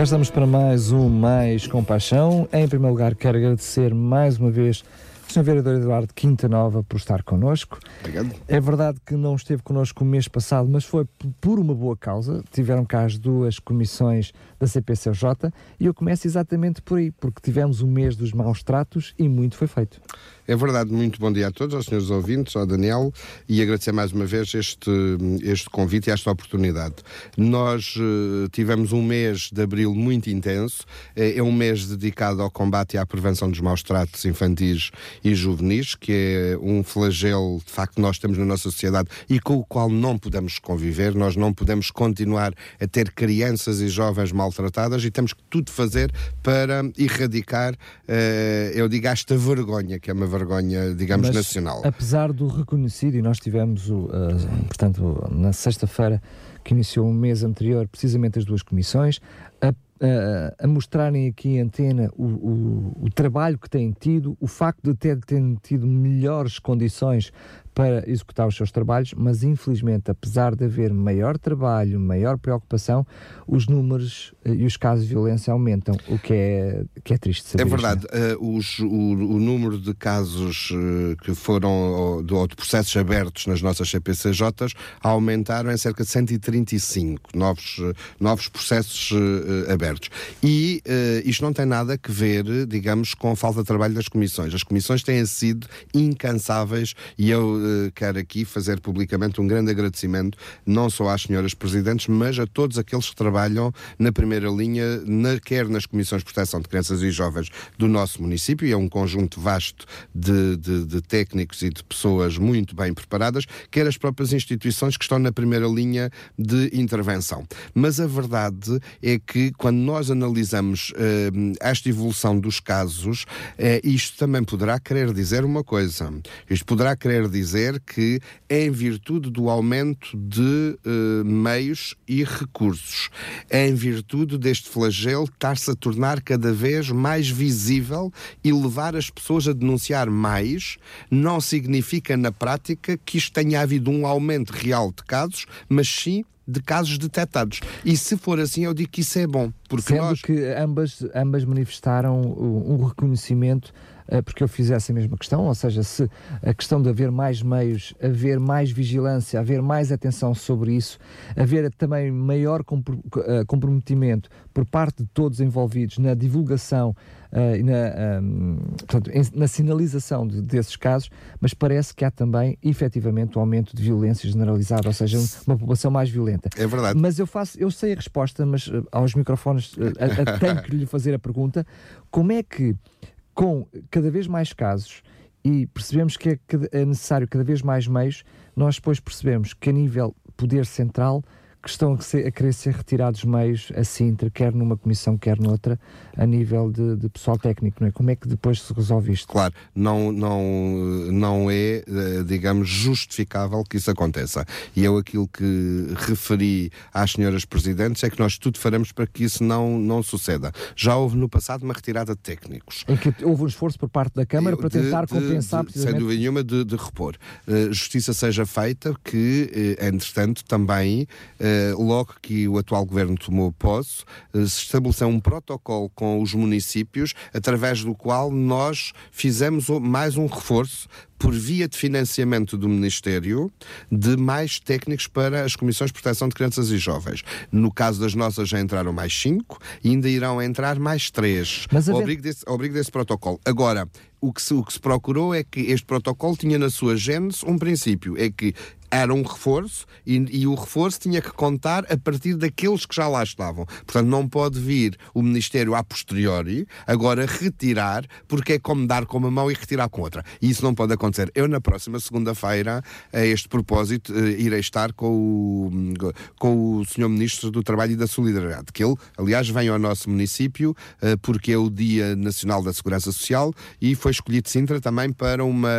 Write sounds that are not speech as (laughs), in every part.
Cá estamos para mais um Mais Compaixão. Em primeiro lugar, quero agradecer mais uma vez Sr. Vereador Eduardo Quinta Nova por estar connosco. Obrigado. É verdade que não esteve connosco o mês passado, mas foi por uma boa causa. Tiveram cá as duas comissões da CPCJ e eu começo exatamente por aí, porque tivemos o mês dos maus tratos e muito foi feito. É verdade, muito bom dia a todos, aos senhores ouvintes, ao Daniel, e agradecer mais uma vez este, este convite e esta oportunidade. Nós uh, tivemos um mês de abril muito intenso, é, é um mês dedicado ao combate e à prevenção dos maus tratos infantis e juvenis, que é um flagelo, de facto, que nós temos na nossa sociedade e com o qual não podemos conviver, nós não podemos continuar a ter crianças e jovens maltratadas e temos que tudo fazer para erradicar, uh, eu digo, esta vergonha, que é uma vergonha vergonha, digamos, Mas, nacional. Apesar do reconhecido, e nós tivemos, uh, portanto, na sexta-feira que iniciou o mês anterior, precisamente as duas comissões, a a mostrarem aqui em antena o, o, o, trabalho que têm tido, o facto de ter, terem tido melhores condições para executar os seus trabalhos, mas infelizmente, apesar de haver maior trabalho, maior preocupação, os números uh, e os casos de violência aumentam, o que é, que é triste saber. É verdade, uh, os, o, o, número de casos uh, que foram, ou de, ou de, processos abertos nas nossas CPCJs aumentaram em cerca de 135 novos, novos processos abertos. E isto não tem nada a ver, digamos, com a falta de trabalho das comissões. As comissões têm sido incansáveis e eu quero aqui fazer publicamente um grande agradecimento, não só às senhoras presidentes, mas a todos aqueles que trabalham na primeira linha, na, quer nas comissões de proteção de crianças e jovens do nosso município, e é um conjunto vasto de, de, de técnicos e de pessoas muito bem preparadas, quer as próprias instituições que estão na primeira linha de intervenção. Mas a verdade é que quando nós analisamos uh, esta evolução dos casos, uh, isto também poderá querer dizer uma coisa. Isto poderá querer dizer dizer que, em virtude do aumento de uh, meios e recursos, em virtude deste flagelo estar-se a tornar cada vez mais visível e levar as pessoas a denunciar mais, não significa na prática que isto tenha havido um aumento real de casos, mas sim de casos detectados. E se for assim, eu digo que isso é bom. Porque Sendo nós... que ambas, ambas manifestaram um reconhecimento eh, porque eu fiz essa mesma questão, ou seja, se a questão de haver mais meios, haver mais vigilância, haver mais atenção sobre isso, haver também maior eh, comprometimento por parte de todos envolvidos na divulgação uh, e na, um, portanto, na sinalização de, desses casos, mas parece que há também, efetivamente, um aumento de violência generalizada, ou seja, uma população mais violenta. É verdade. Mas eu faço, eu sei a resposta, mas aos microfones (laughs) tenho que lhe fazer a pergunta: como é que com cada vez mais casos e percebemos que é, é necessário cada vez mais meios, nós depois percebemos que a nível poder central que estão a, ser, a querer ser retirados meios a Sintra, quer numa comissão, quer noutra, a nível de, de, pessoal técnico, não é? Como é que depois se resolve isto? Claro, não, não, não é, eh, digamos, justificável que isso aconteça. E eu aquilo que referi às senhoras presidentes é que nós tudo faremos para que isso não, não suceda. Já houve no passado uma retirada de técnicos. Em que houve um esforço por parte da Câmara de, para tentar de, compensar de, Sem dúvida nenhuma de, de repor. Uh, justiça seja feita que, uh, entretanto, também uh, logo que o atual governo tomou posse, eh, se estabeleceu um protocolo com os municípios, através do qual nós fizemos mais um reforço por via de financiamento do Ministério, de mais técnicos para as Comissões de Proteção de Crianças e Jovens. No caso das nossas já entraram mais cinco e ainda irão entrar mais três, ao, abrigo desse, ao abrigo desse protocolo. Agora, o que, se, o que se procurou é que este protocolo tinha na sua gênese um princípio, é que era um reforço e, e, o reforço tinha que contar a partir daqueles que já lá estavam. Portanto, não pode vir o Ministério a posteriori agora retirar, porque é como dar com uma mão e retirar com outra. E isso não pode acontecer. Eu, na próxima segunda-feira, a este propósito, eh, irei estar com o, com o Sr. Ministro do Trabalho e da Solidariedade, que ele, aliás, vem ao nosso município eh, porque é o Dia Nacional da Segurança Social e foi escolhido Sintra também para uma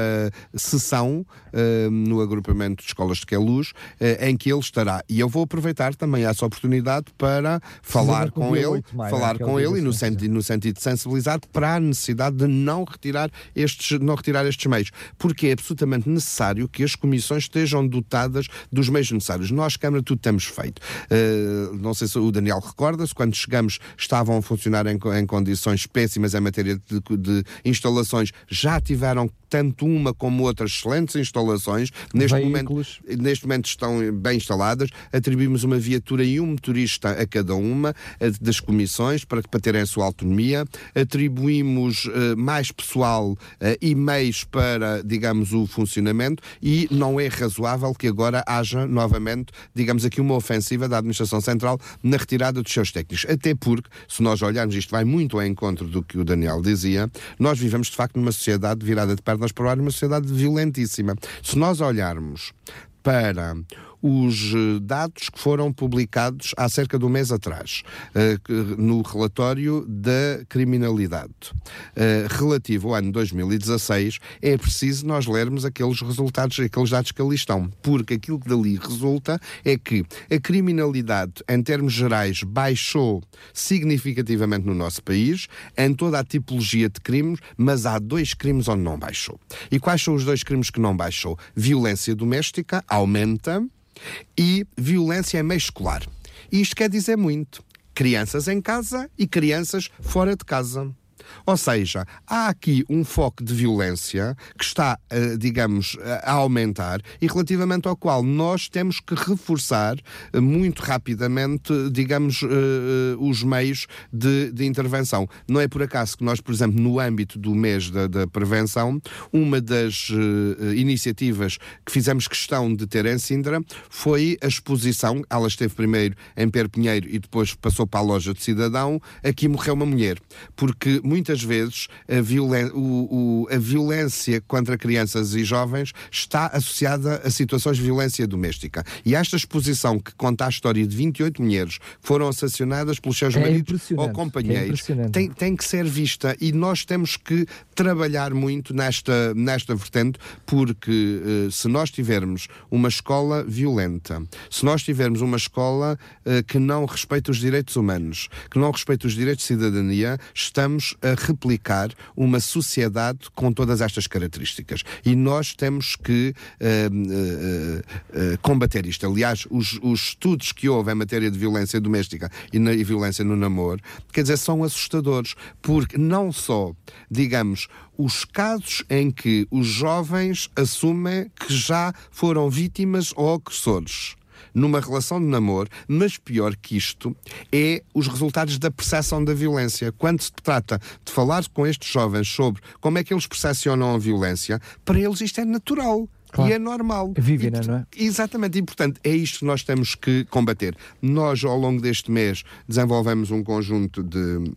sessão eh, no agrupamento de escolas de Queluz, eh, em que ele estará. E eu vou aproveitar também essa oportunidade para falar com ele, falar com ele e no sentido, no sentido de sensibilizar para a necessidade de não retirar estes, não retirar estes meios, porque é absolutamente necessário que as comissões estejam dotadas dos meios necessários. Nós, Câmara, tudo temos feito. Uh, não sei se o Daniel recorda-se, quando chegamos estavam a funcionar em, em condições péssimas em matéria de, de instalações, já tiveram tanto uma como outras excelentes instalações. Neste momento, neste momento estão bem instaladas. Atribuímos uma viatura e um motorista a cada uma das comissões para, para terem a sua autonomia. Atribuímos uh, mais pessoal uh, e meios para, digamos, o funcionamento e não é razoável que agora haja novamente, digamos aqui, uma ofensiva da Administração Central na retirada dos seus técnicos. Até porque, se nós olharmos, isto vai muito ao encontro do que o Daniel dizia, nós vivemos de facto numa sociedade virada de pernas para uma sociedade violentíssima. Se nós olharmos para os eh, dados que foram publicados há cerca de um mês atrás, uh, no relatório da criminalidade uh, relativo ao ano 2016, é preciso nós lermos aqueles resultados, aqueles dados que ali estão, porque aquilo que dali resulta é que a criminalidade, em termos gerais, baixou significativamente no nosso país, em toda a tipologia de crimes, mas há dois crimes onde não baixou. E quais são os dois crimes que não baixou? Violência doméstica aumenta e violência é meio escolar. Isto quer dizer muito. Crianças em casa e crianças fora de casa. Ou seja, há aqui um foco de violência que está, eh, digamos, a aumentar e relativamente ao qual nós temos que reforçar eh, muito rapidamente, digamos, eh, os meios de, de intervenção. Não é por acaso que nós, por exemplo, no âmbito do mês da, da prevenção, uma das iniciativas que fizemos questão de ter em Sindra foi a exposição, ela esteve primeiro em Perpinheiro e depois passou para a loja de cidadão, aqui morreu uma mulher, porque muitas vezes a, violen o, o, a violência contra crianças e jovens está associada a situações de violência doméstica. E esta exposição que conta a história de 28 mulheres que foram assassinadas pelos seus é maridos ou companheiros é tem, tem que ser vista e nós temos que trabalhar muito nesta, nesta vertente porque uh, se nós tivermos uma escola violenta, se nós tivermos uma escola uh, que não respeita os direitos humanos, que não respeita os direitos de cidadania, estamos a replicar uma sociedade com todas estas características. E nós temos que uh, uh, uh, combater isto. Aliás, os, os, estudos que houve em matéria de violência doméstica e, na, e violência no namoro, quer dizer, são assustadores, porque não só, digamos, os casos em que os jovens assumem que já foram vítimas ou agressores numa relação de namoro, mas pior que isto é os resultados da percepção da violência. Quando se trata de falar com estes jovens sobre como é que eles percepcionam a violência, para eles isto é natural. Claro. E é normal. Vive, e, não é? Exatamente, e portanto é isto que nós temos que combater. Nós, ao longo deste mês, desenvolvemos um conjunto de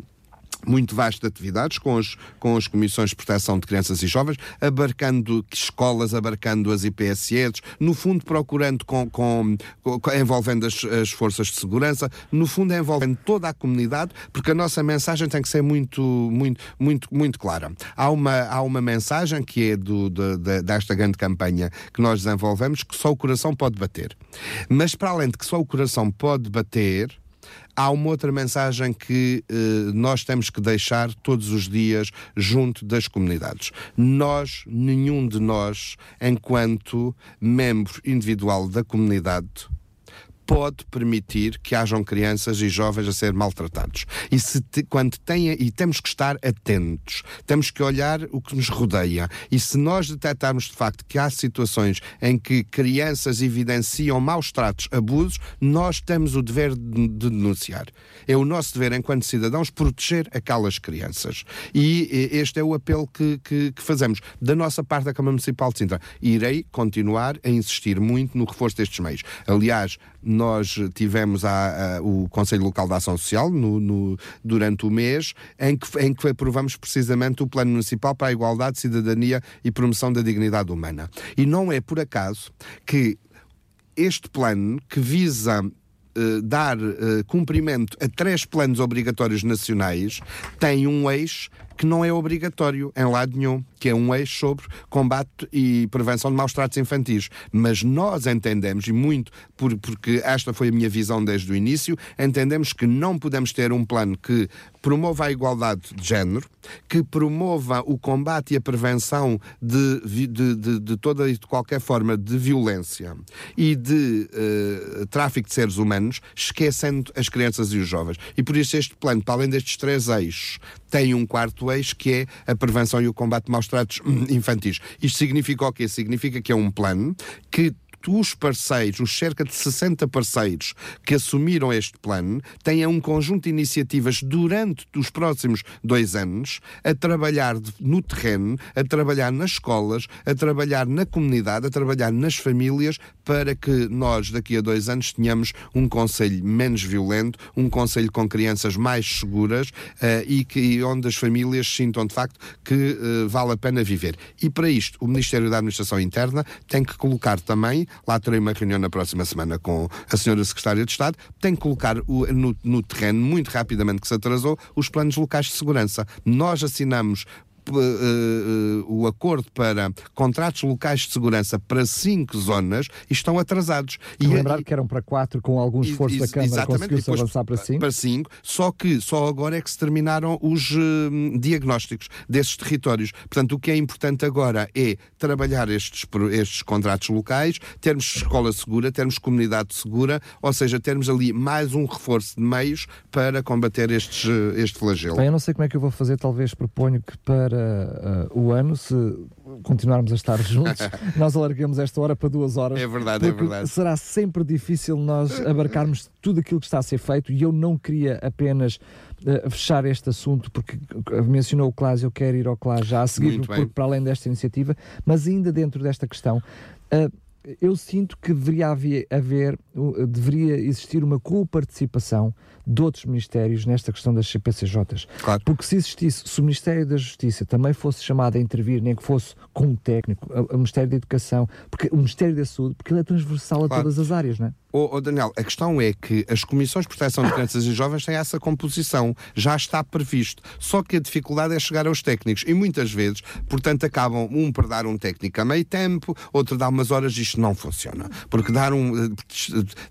muito vasto de atividades com, os, com as Comissões de Proteção de Crianças e Jovens, abarcando escolas, abarcando as IPSS, no fundo procurando com, com, com envolvendo as, as, forças de segurança, no fundo envolvendo toda a comunidade, porque a nossa mensagem tem que ser muito, muito, muito, muito clara. Há uma, há uma mensagem que é do, de, de, desta grande campanha que nós desenvolvemos, que só o coração pode bater. Mas para além de que só o coração pode bater, há uma outra mensagem que eh, nós temos que deixar todos os dias junto das comunidades. Nós, nenhum de nós, enquanto membro individual da comunidade, pode permitir que hajam crianças e jovens a ser maltratados. E se te, quando têm, e temos que estar atentos, temos que olhar o que nos rodeia. E se nós detectarmos de facto que há situações em que crianças evidenciam maus tratos, abusos, nós temos o dever de, de denunciar. É o nosso dever, enquanto cidadãos, proteger aquelas crianças. E este é o apelo que, que, que fazemos. Da nossa parte da Câmara Municipal de Sintra, irei continuar a insistir muito no reforço destes meios. Aliás, nós tivemos a, a, o Conselho Local de Ação Social no, no, durante o mês, em que, em que aprovamos precisamente o Plano Municipal para a Igualdade, Cidadania e Promoção da Dignidade Humana. E não é por acaso que este plano, que visa Uh, dar uh, cumprimento a três planos obrigatórios nacionais tem um eixo que não é obrigatório em lado nenhum, que é um eixo sobre combate e prevenção de maus tratos infantis. Mas nós entendemos, e muito por, porque esta foi a minha visão desde o início, entendemos que não podemos ter um plano que promova a igualdade de género, que promova o combate e a prevenção de, de, de, de toda e de qualquer forma de violência e de uh, tráfico de seres humanos, esquecendo as crianças e os jovens. E por isso este plano, para além destes três eixos, tem um quarto eixo que é a prevenção e o combate de maus tratos infantis. Isto significa o quê? Significa que é um plano que os parceiros, os cerca de 60 parceiros que assumiram este plano, têm um conjunto de iniciativas durante os próximos dois anos a trabalhar no terreno, a trabalhar nas escolas, a trabalhar na comunidade, a trabalhar nas famílias para que nós, daqui a dois anos, tenhamos um Conselho menos violento, um Conselho com crianças mais seguras uh, e que, onde as famílias sintam de facto que uh, vale a pena viver. E para isto, o Ministério da Administração Interna tem que colocar também Lá terei uma reunião na próxima semana com a senhora Secretária de Estado. Tem que colocar o, no, no terreno, muito rapidamente que se atrasou, os planos locais de segurança. Nós assinamos uh, o acordo para contratos locais de segurança para cinco zonas estão atrasados. E lembrar que eram para quatro, com algum esforço da Câmara conseguiu-se avançar para cinco. Para cinco, só que só agora é que se terminaram os uh, diagnósticos desses territórios. Portanto, o que é importante agora é trabalhar estes, estes contratos locais, termos escola segura, termos comunidade segura, ou seja, termos ali mais um reforço de meios para combater estes, este flagelo. Bem, eu não sei como é que eu vou fazer, talvez proponho que para para uh, o ano, se continuarmos a estar juntos, (laughs) nós alargamos esta hora para duas horas. É verdade, é verdade. Será sempre difícil nós abarcarmos tudo aquilo que está a ser feito e eu não queria apenas uh, fechar este assunto, porque mencionou o CLAS, eu quero ir ao CLAS já a seguir, porque, para além desta iniciativa, mas ainda dentro desta questão. Uh, eu sinto que deveria haver, haver, deveria existir uma co-participação de outros ministérios nesta questão das CPCJs. Claro. Porque se existisse, se o Ministério da Justiça também fosse chamado a intervir, nem que fosse com um técnico, o Ministério da Educação, porque o Ministério da Saúde, porque ele é transversal a claro. todas as áreas, não é? Oh, oh, Daniel, a questão é que as comissões de proteção de crianças e jovens têm essa composição, já está previsto. Só que a dificuldade é chegar aos técnicos e muitas vezes, portanto, acabam um por dar um técnico a meio tempo, outro dá umas horas e isto não funciona. Porque dar um,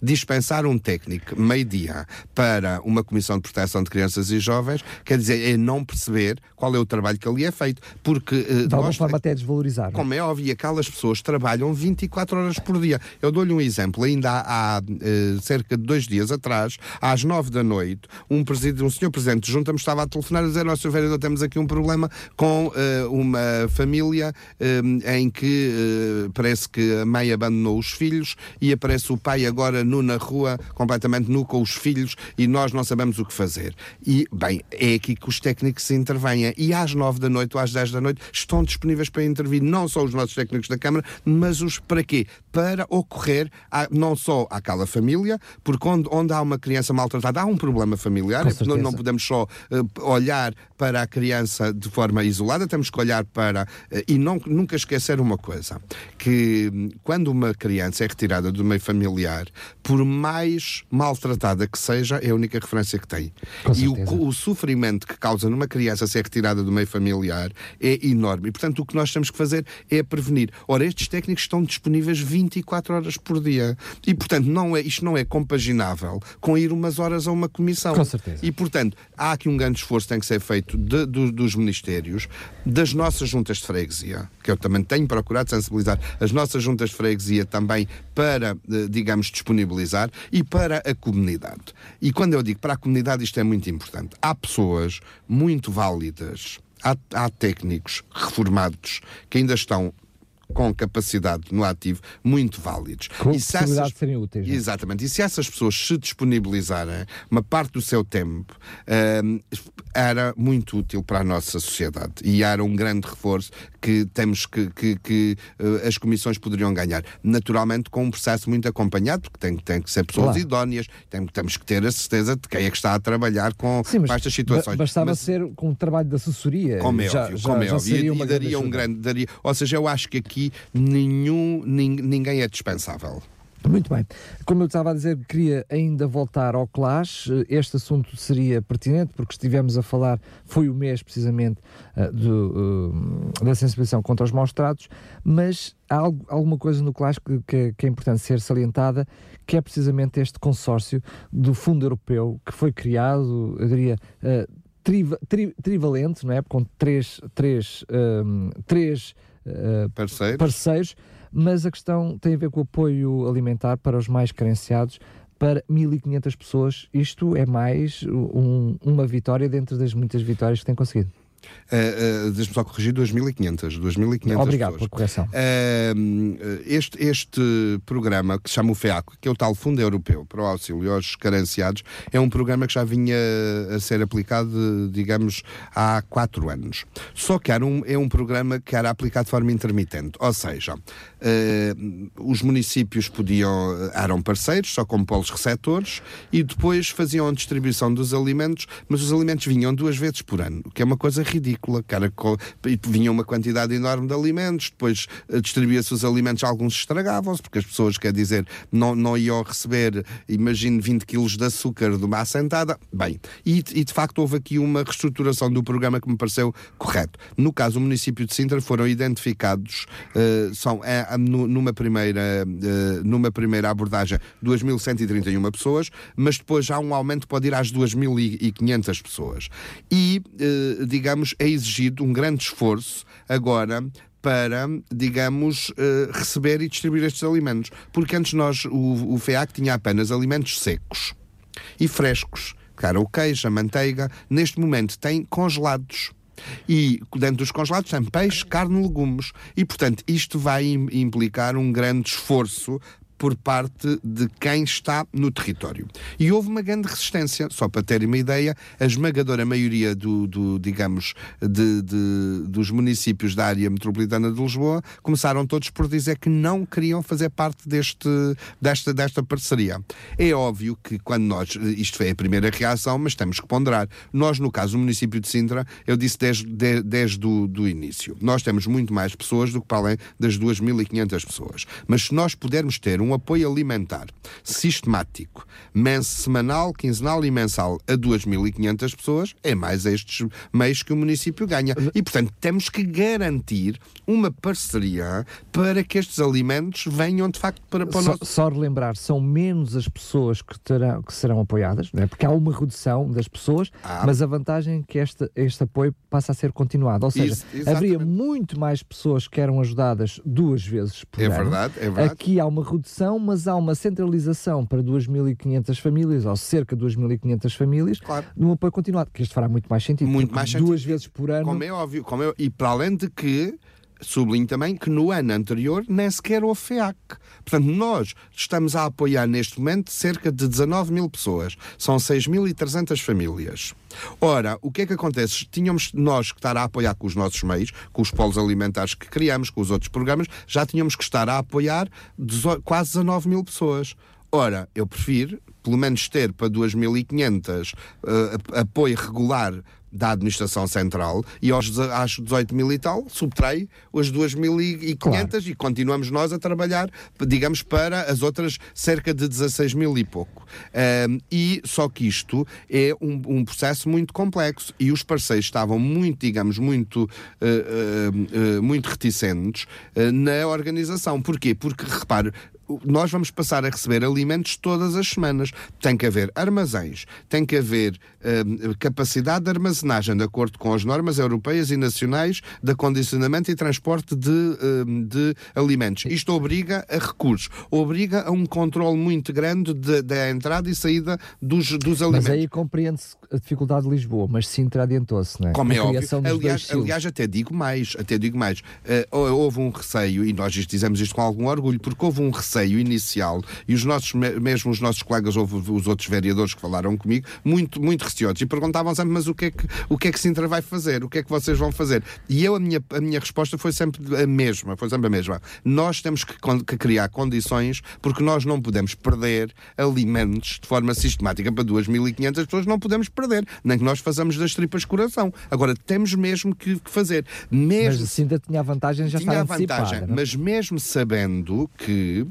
dispensar um técnico meio-dia para uma comissão de proteção de crianças e jovens quer dizer, é não perceber qual é o trabalho que ali é feito. Porque. Eh, de alguma forma até desvalorizar. É? Como é óbvio, aquelas pessoas trabalham 24 horas por dia. Eu dou-lhe um exemplo, ainda há há uh, cerca de dois dias atrás, às nove da noite, um, um senhor presidente de junta me estava a telefonar a dizer: Nosso vereador, temos aqui um problema com uh, uma família uh, em que parece que a mãe abandonou os filhos e aparece o pai agora nu na rua, completamente nu com os filhos e nós não sabemos o que fazer. E, bem, é aqui que os técnicos se intervenham. E às nove da noite ou às dez da noite estão disponíveis para intervir não só os nossos técnicos da Câmara, mas os para quê? Para ocorrer a, não só àquela família, porque onde, onde há uma criança maltratada há um problema familiar, não, não, podemos só uh, olhar para a criança de forma isolada, temos que olhar para. Uh, e não, nunca esquecer uma coisa: que hum, quando uma criança é retirada do meio familiar, por mais maltratada que seja, é única referência que tem. e o, o sofrimento que causa numa criança ser retirada do meio familiar é enorme. E, portanto, o que nós temos que fazer é prevenir. Ora, estes técnicos estão disponíveis 24 horas por dia. E, portanto, não é, isto não é compaginável com ir umas horas a uma comissão. Com certeza. E, portanto, há aqui um grande esforço que tem que ser feito de, do, dos ministérios, das nossas juntas de freguesia, que eu também tenho procurado sensibilizar as nossas juntas de freguesia também para, eh, digamos, disponibilizar e para a comunidade. E quando eu digo para a comunidade, isto é muito importante. Há pessoas muito válidas, há, há técnicos reformados que ainda estão com capacidade no ativo muito válidos. Com E se essas- de serem úteis. não é? Exatamente. E se essas pessoas se disponibilizarem uma parte do seu tempo, hum, era muito útil para a nossa sociedade. E era um grande reforço que temos que, que, que, eh, as comissões poderiam ganhar. Naturalmente, com um processo muito acompanhado, porque tem, tem que ser pessoas Claro. idóneas, tem, temos que ter a certeza de quem é que está a trabalhar com, Sim, mas estas situações. ba- bastava Mas- ser com um trabalho de assessoria. como é já, óbvio, já, como é já óbvio. E, daria um grande. Daria, ou seja, eu acho que aqui nenhum, nin- ninguém é dispensável. Muito bem. Como eu estava a dizer, queria ainda voltar ao Clash. Eh, Este assunto seria pertinente porque estivemos a falar, foi o mês precisamente eh, do, eh, da sensibilização contra os maus tratos, mas há alguma coisa no Clash que, que- que é importante ser salientada, que é precisamente este consórcio do Fundo Europeu que foi criado, eu diria. triva- tri- trivalente, não é? Com três, três, ehm, três eh, Parceiro. parceiros, mas a questão tem a ver com o apoio alimentar para os mais carenciados para 1.500 pessoas. Isto é mais um- uma vitória dentro das muitas vitórias que tem conseguido. Uh, uh, Deixa-me só corrigir, 2.500. 2.500 Obrigado pessoas. pela correção. Uh, este, este programa, que se chama o FEAC, que é o tal Fundo Europeu para o Auxílio aos Carenciados, é um programa que já vinha a ser aplicado, digamos, há quatro anos. Só que era um, é um programa que era aplicado de forma intermitente. Ou seja, os municípios podiam, eram parceiros, só como polos receptores, e depois faziam a distribuição dos alimentos, mas os alimentos vinham duas vezes por ano, o que é uma coisa ridícula. Cara, e vinha uma quantidade enorme de alimentos, depois eh, distribuía-se os alimentos, alguns estragavam-se, porque as pessoas, quer dizer, não, não iam receber, imagino, 20 quilos de açúcar de uma assentada. Bem, e, e de facto houve aqui uma reestruturação do programa que me pareceu correto. No caso, o município de Sintra foram identificados, eh, são nu- numa, primeira, eh, numa primeira abordagem 2.131 pessoas, mas depois há um aumento pode ir às 2.500 pessoas. E, eh, digamos, é exigido um grande esforço agora para, digamos, eh, receber e distribuir estes alimentos. Porque antes nós, o, o FEAC tinha apenas alimentos secos e frescos. Cara, o queijo, a manteiga, neste momento tem congelados. E dentro dos congelados tem peixe, carne, legumes. E, portanto, isto vai im- implicar um grande esforço por parte de quem está no território. E houve uma grande resistência, só para terem uma ideia, a esmagadora maioria do, do, digamos, de, de- dos municípios da área metropolitana de Lisboa começaram todos por dizer que não queriam fazer parte deste, desta, desta parceria. É óbvio que quando nós, isto foi a primeira reação, mas temos que ponderar. Nós, no caso do município de Sintra, eu disse desde, de- desde o do início, nós temos muito mais pessoas do que para além das 2.500 pessoas. Mas se nós pudermos ter um apoio alimentar sistemático, mens semanal, quinzenal e mensal a 2.500 pessoas, é mais estes meios que o município ganha. E, portanto, temos que garantir uma parceria para que estes alimentos venham, de facto, para, para o Só, nosso... só relembrar, são menos as pessoas que, terão, que serão apoiadas, não é? porque há uma redução das pessoas, Ah. mas a vantagem é que este, este apoio passa a ser continuado. Ou seja, Isso, haveria muito mais pessoas que eram ajudadas duas vezes por É ano. verdade, é verdade. Aqui há uma redução, mas há uma centralização para 2.500 famílias, ou cerca de 2.500 famílias, Claro. num apoio continuado, que este fará muito mais sentido. Muito mais sentido. Duas vezes por ano. Como é óbvio, como é- e para além de que, sublinho também que no ano anterior nem sequer houve FEAC. Portanto, nós estamos a apoiar neste momento cerca de 19 mil pessoas. São 6.300 famílias. Ora, o que é que acontece? Tínhamos nós que estar a apoiar com os nossos meios, com os polos alimentares que criamos, com os outros programas, já tínhamos que estar a apoiar quase 19 mil pessoas. Ora, eu prefiro, pelo menos, ter para 2.500 eh, apoio regular da Administração Central e aos, às 18 mil e tal, subtrai as 2.500 Claro. e continuamos nós a trabalhar, digamos, para as outras cerca de 16 mil e pouco. Ahm, e só que isto é um, um processo muito complexo e os parceiros estavam muito, digamos, muito, eh, eh, eh, muito reticentes na organização. Porquê? Porque, repare, nós vamos passar a receber alimentos todas as semanas. Tem que haver armazéns, tem que haver capacidade de armazenagem de acordo com as normas europeias e nacionais de acondicionamento e transporte de, uh, de alimentos. Isto obriga a recursos, obriga a um controle muito grande da entrada e saída dos, dos alimentos. Mas aí compreende-se a dificuldade de Lisboa, mas Sintra adiantou-se, não é? Como é óbvio. Aliás, aliás, até digo mais, até digo mais. Uh, houve um receio, e nós dizemos isto com algum orgulho, porque houve um receio inicial, e os nossos, mesmo os nossos colegas, houve os outros vereadores que falaram comigo, muito, muito e perguntavam sempre, mas o que, é que, o que é que Sintra vai fazer? O que é que vocês vão fazer? E eu, a minha, a minha resposta foi sempre a mesma, foi sempre a mesma. Nós temos que, que criar condições, porque nós não podemos perder alimentos de forma sistemática para 2.500 pessoas, não podemos perder, nem que nós façamos das tripas coração. Agora, temos mesmo que, que fazer. Mesmo, mas Sintra tinha a vantagem já tinha a vantagem, não? mas mesmo sabendo que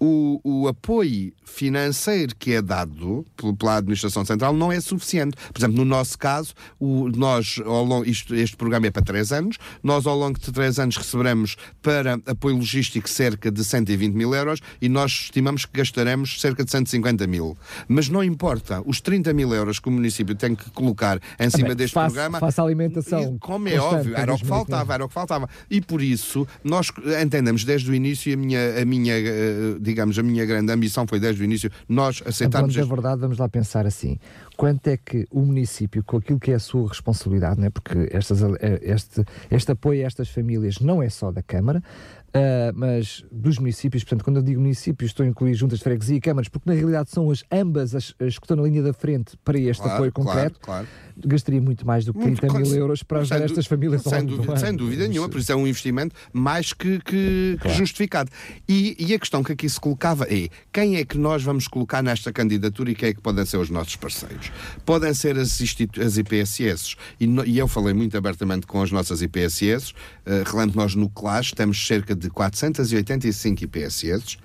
o, o apoio financeiro que é dado pela Administração Central não é suficiente. Por exemplo, no nosso caso, o, nós, ao longo, isto, este programa é para três anos, nós ao longo de três anos receberemos para apoio logístico cerca de 120 mil euros e nós estimamos que gastaremos cerca de 150 mil. Mas não importa, os 30 mil euros que o município tem que colocar em cima deste faça, programa. Faça alimentação. Como é óbvio, era o que faltava, era o que faltava. E por isso, nós entendemos desde o início a minha, a minha eh, digamos, a minha grande ambição foi desde o início nós aceitarmos. Então, este... verdade, vamos lá pensar assim: quanto é que o município, com aquilo que é a sua responsabilidade, né? porque estas, eh, este, este apoio a estas famílias não é só da Câmara, Uh, mas dos municípios, portanto, quando eu digo municípios, estou a incluir juntas de freguesia e câmaras, porque na realidade são as ambas as, as que estão na linha da frente para este claro, apoio concreto. Claro, claro gastaria muito mais do que 30 muito, mil euros para ajudar estas famílias sem dúvida, sem dúvida nenhuma, por isso é um investimento mais que, que, claro. que justificado. E, e, a questão que aqui se colocava é quem é que nós vamos colocar nesta candidatura e quem é que podem ser os nossos parceiros? Podem ser as, as IPSS, e, no, e, eu falei muito abertamente com as nossas IPSS, uh, eh, relembro nós no CLAS temos cerca de 485 IPSS,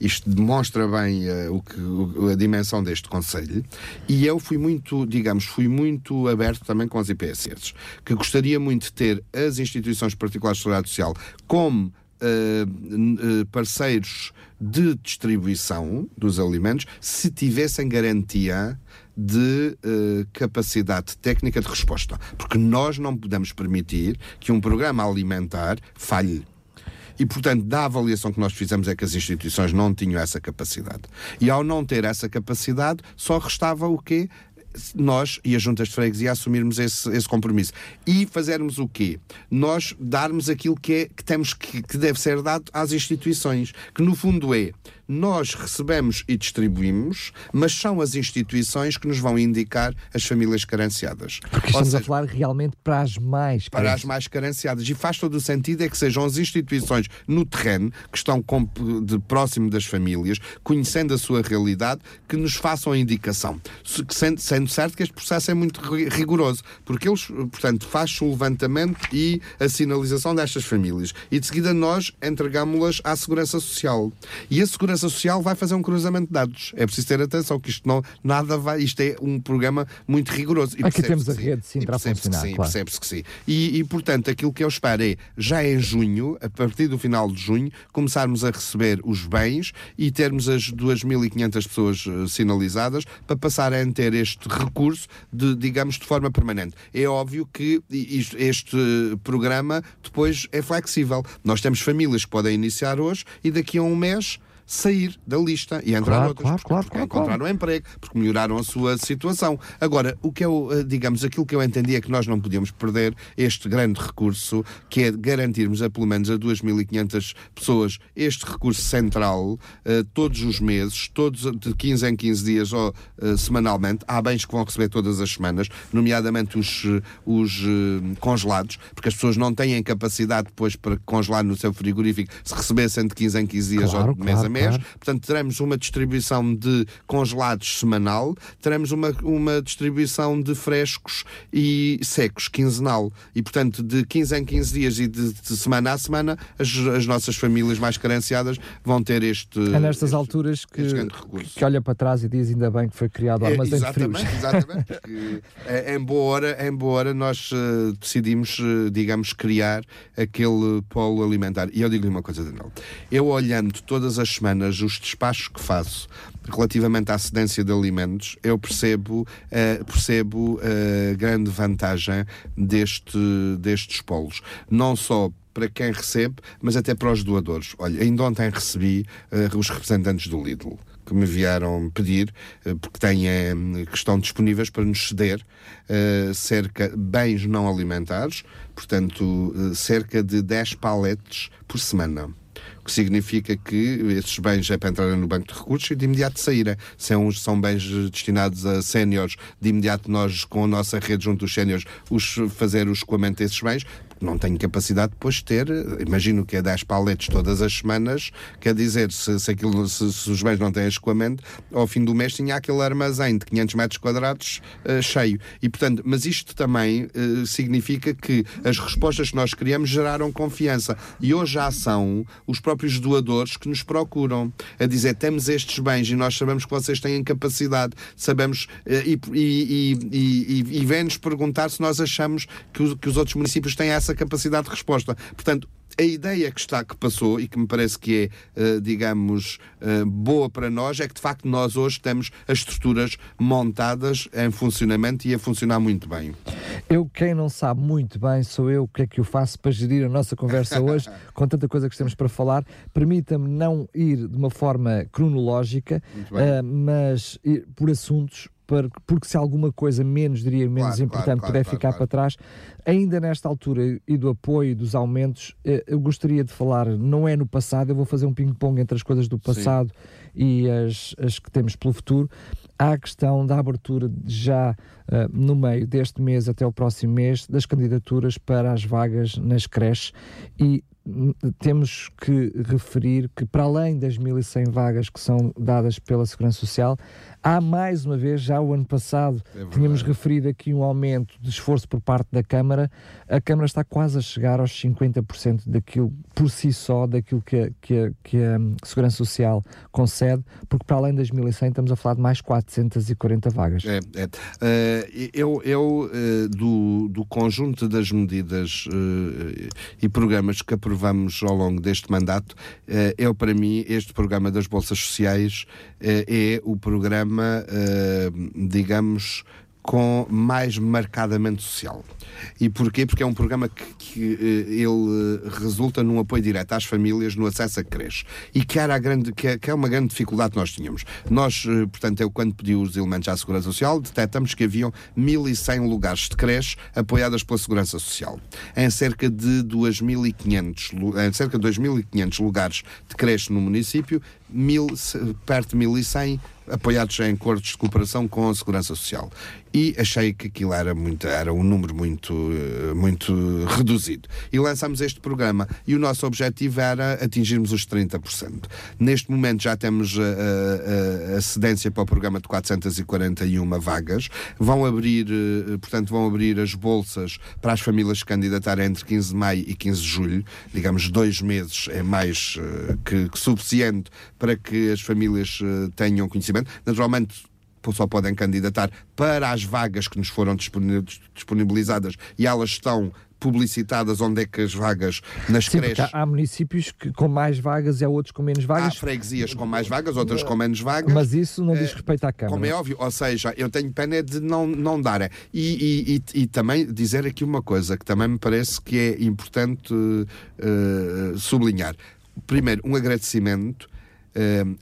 isto demonstra bem uh, o que, o, a dimensão deste Conselho. E eu fui muito, digamos, fui muito aberto também com as IPSS, que gostaria muito de ter as instituições particulares de seguridade social como Uh, uh, parceiros de distribuição dos alimentos se tivessem garantia de uh, capacidade técnica de resposta. Porque nós não podemos permitir que um programa alimentar falhe. E, portanto, da avaliação que nós fizemos é que as instituições não tinham essa capacidade. E ao não ter essa capacidade, só restava o quê? nós e as juntas de freguesia assumirmos esse, esse compromisso. E fazermos o quê? Nós darmos aquilo que, é, que temos que, que deve ser dado às instituições, que no fundo é nós recebemos e distribuímos, mas são as instituições que nos vão indicar as famílias carenciadas. Porque estamos seja, a falar realmente para as mais Para as mais carenciadas. E faz todo o sentido é que sejam as instituições no terreno, que estão de próximo das famílias, conhecendo a sua realidade, que nos façam a indicação. Sendo, sendo certo que este processo é muito rigoroso, porque eles, portanto, faz-se o levantamento e a sinalização destas famílias. E de seguida nós entregamos-las à Segurança Social. E a Segurança Segurança Social vai fazer um cruzamento de dados. É preciso ter atenção que isto não nada vai, isto é um programa muito rigoroso. E Aqui temos a rede sim para funcionar. Sim, claro. percebe-se que sim. E, e, portanto, aquilo que eu espero é, já em junho, a partir do final de junho, começarmos a receber os bens e termos as 2.500 pessoas uh, sinalizadas para passarem a ter este recurso, de, digamos, de forma permanente. É óbvio que isto, este programa depois é flexível. Nós temos famílias que podem iniciar hoje e daqui a um mês sair da lista e entrar claro, outras, claro, porque, claro, porque claro, encontraram claro. emprego, porque melhoraram a sua situação. Agora, o que eu, eh, digamos, aquilo que eu entendi é que nós não podíamos perder este grande recurso, que é garantirmos a pelo menos a 2.500 pessoas este recurso central uh, todos os meses, todos de 15 em 15 dias ou uh, semanalmente. Há bens que vão receber todas as semanas, nomeadamente os, os congelados, porque as pessoas não têm capacidade depois para congelar no seu frigorífico se recebessem de 15 em 15 dias claro, ou de mês a mês mês, claro. portanto teremos uma distribuição de congelados semanal, teremos uma, uma distribuição de frescos e secos quinzenal e portanto de 15 em 15 dias e de, de semana a semana as, as, nossas famílias mais carenciadas vão ter este É nestas este, alturas que, que olha para trás e diz ainda bem que foi criado é, armazém é, exatamente, de frios. (laughs) Exatamente, porque é, embora, embora nós uh, decidimos, uh, digamos, criar aquele polo alimentar. E eu digo-lhe uma coisa, Daniel. Eu olhando todas as semanas semanas, os despachos que faço relativamente à cedência de alimentos, eu percebo, uh, percebo a uh, grande vantagem deste, destes polos. Não só para quem recebe, mas até para os doadores. Olha, ainda ontem recebi uh, os representantes do Lidl que me vieram pedir, uh, porque têm, uh, que estão disponíveis para nos ceder uh, cerca bens não alimentares, portanto, cerca de 10 paletes por semana que significa que esses bens é para entrarem no banco de recursos e de imediato saírem. Se é são bens destinados a séniores, de imediato nós, com a nossa rede junto dos séniores, os, fazer o escoamento desses bens, não tenho capacidade depois de ter, imagino que é 10 paletes todas as semanas, quer dizer, se, se, aquilo, se, se os bens não têm escoamento, ao fim do mês tinha aquele armazém de 500 metros quadrados uh, cheio. E, portanto, mas isto também uh, significa que as respostas que nós criamos geraram confiança. E hoje já são os próprios doadores que nos procuram a dizer temos estes bens e nós sabemos que vocês têm capacidade, sabemos e, e, e, e, e vem-nos perguntar se nós achamos que os, que os outros municípios têm essa essa capacidade de resposta. Portanto, a ideia que está, que passou e que me parece que é, uh, digamos, uh, boa para nós, é que de facto nós hoje temos as estruturas montadas em funcionamento e a funcionar muito bem. Eu, quem não sabe muito bem, sou eu que é que eu faço para gerir a nossa conversa hoje, (laughs) com tanta coisa que temos para falar. Permita-me não ir de uma forma cronológica, uh, mas ir por assuntos porque se alguma coisa menos, diria, menos claro, importante claro, puder claro, ficar para trás, ainda nesta altura e do apoio dos aumentos, eh, eu gostaria de falar, não é no passado, eu vou fazer um ping-pong entre as coisas do passado Sim. e as, as que temos pelo futuro. Há a questão da abertura já uh, no meio deste mês até o próximo mês das candidaturas para as vagas nas creches e temos que referir que, para além das 1.100 vagas que são dadas pela Segurança Social, há mais uma vez, já o ano passado, é tínhamos referido aqui um aumento de esforço por parte da Câmara. A Câmara está quase a chegar aos 50% daquilo, por si só, daquilo que a, que a, que a Segurança Social concede, porque, para além das 1.100, estamos a falar de mais 440 vagas. É, é. Uh, eu, eu uh, do, do conjunto das medidas uh, e programas que aprovamos vamos ao longo deste mandato, eh, eu, para mim, este programa das Bolsas Sociais eh, é o programa, eh, digamos, com mais marcadamente social. E porquê? Porque é um programa que, que uh, ele eh, resulta num apoio direto às famílias no acesso a creche. E que, era a grande, que, é, que é uma grande dificuldade que nós tínhamos. Nós, uh, portanto, eu quando pedi os elementos à Segurança Social, detectamos que haviam 1.100 lugares de creche apoiadas pela Segurança Social. Em cerca de 2.500, em cerca de 2.500 lugares de creche no município, mil, perto de 1.100 apoiados em acordos de cooperação com a Segurança Social. E achei que aquilo era, muito, era um número muito, eh, muito reduzido. E lançámos este programa e o nosso objetivo era atingirmos os 30%. Neste momento já temos a, a, a cedência para o programa de 441 vagas. Vão abrir, eh, portanto, vão abrir as bolsas para as famílias candidatarem entre 15 de maio e 15 de julho. Digamos, dois meses é mais eh, que, que suficiente para que as famílias tenham conhecimento. Naturalmente, só podem candidatar para as vagas que nos foram disponibilizadas e elas estão publicitadas onde é que as vagas nas Sim, creches. Há municípios que, com mais vagas e há outros com menos vagas. Há freguesias com mais vagas, outras com menos vagas. Mas isso não diz eh, respeito à Câmara. Como é óbvio, ou seja, eu tenho pena de não, não dar. E, e, e, e também dizer aqui uma coisa que também me parece que é importante uh, sublinhar. Primeiro, um agradecimento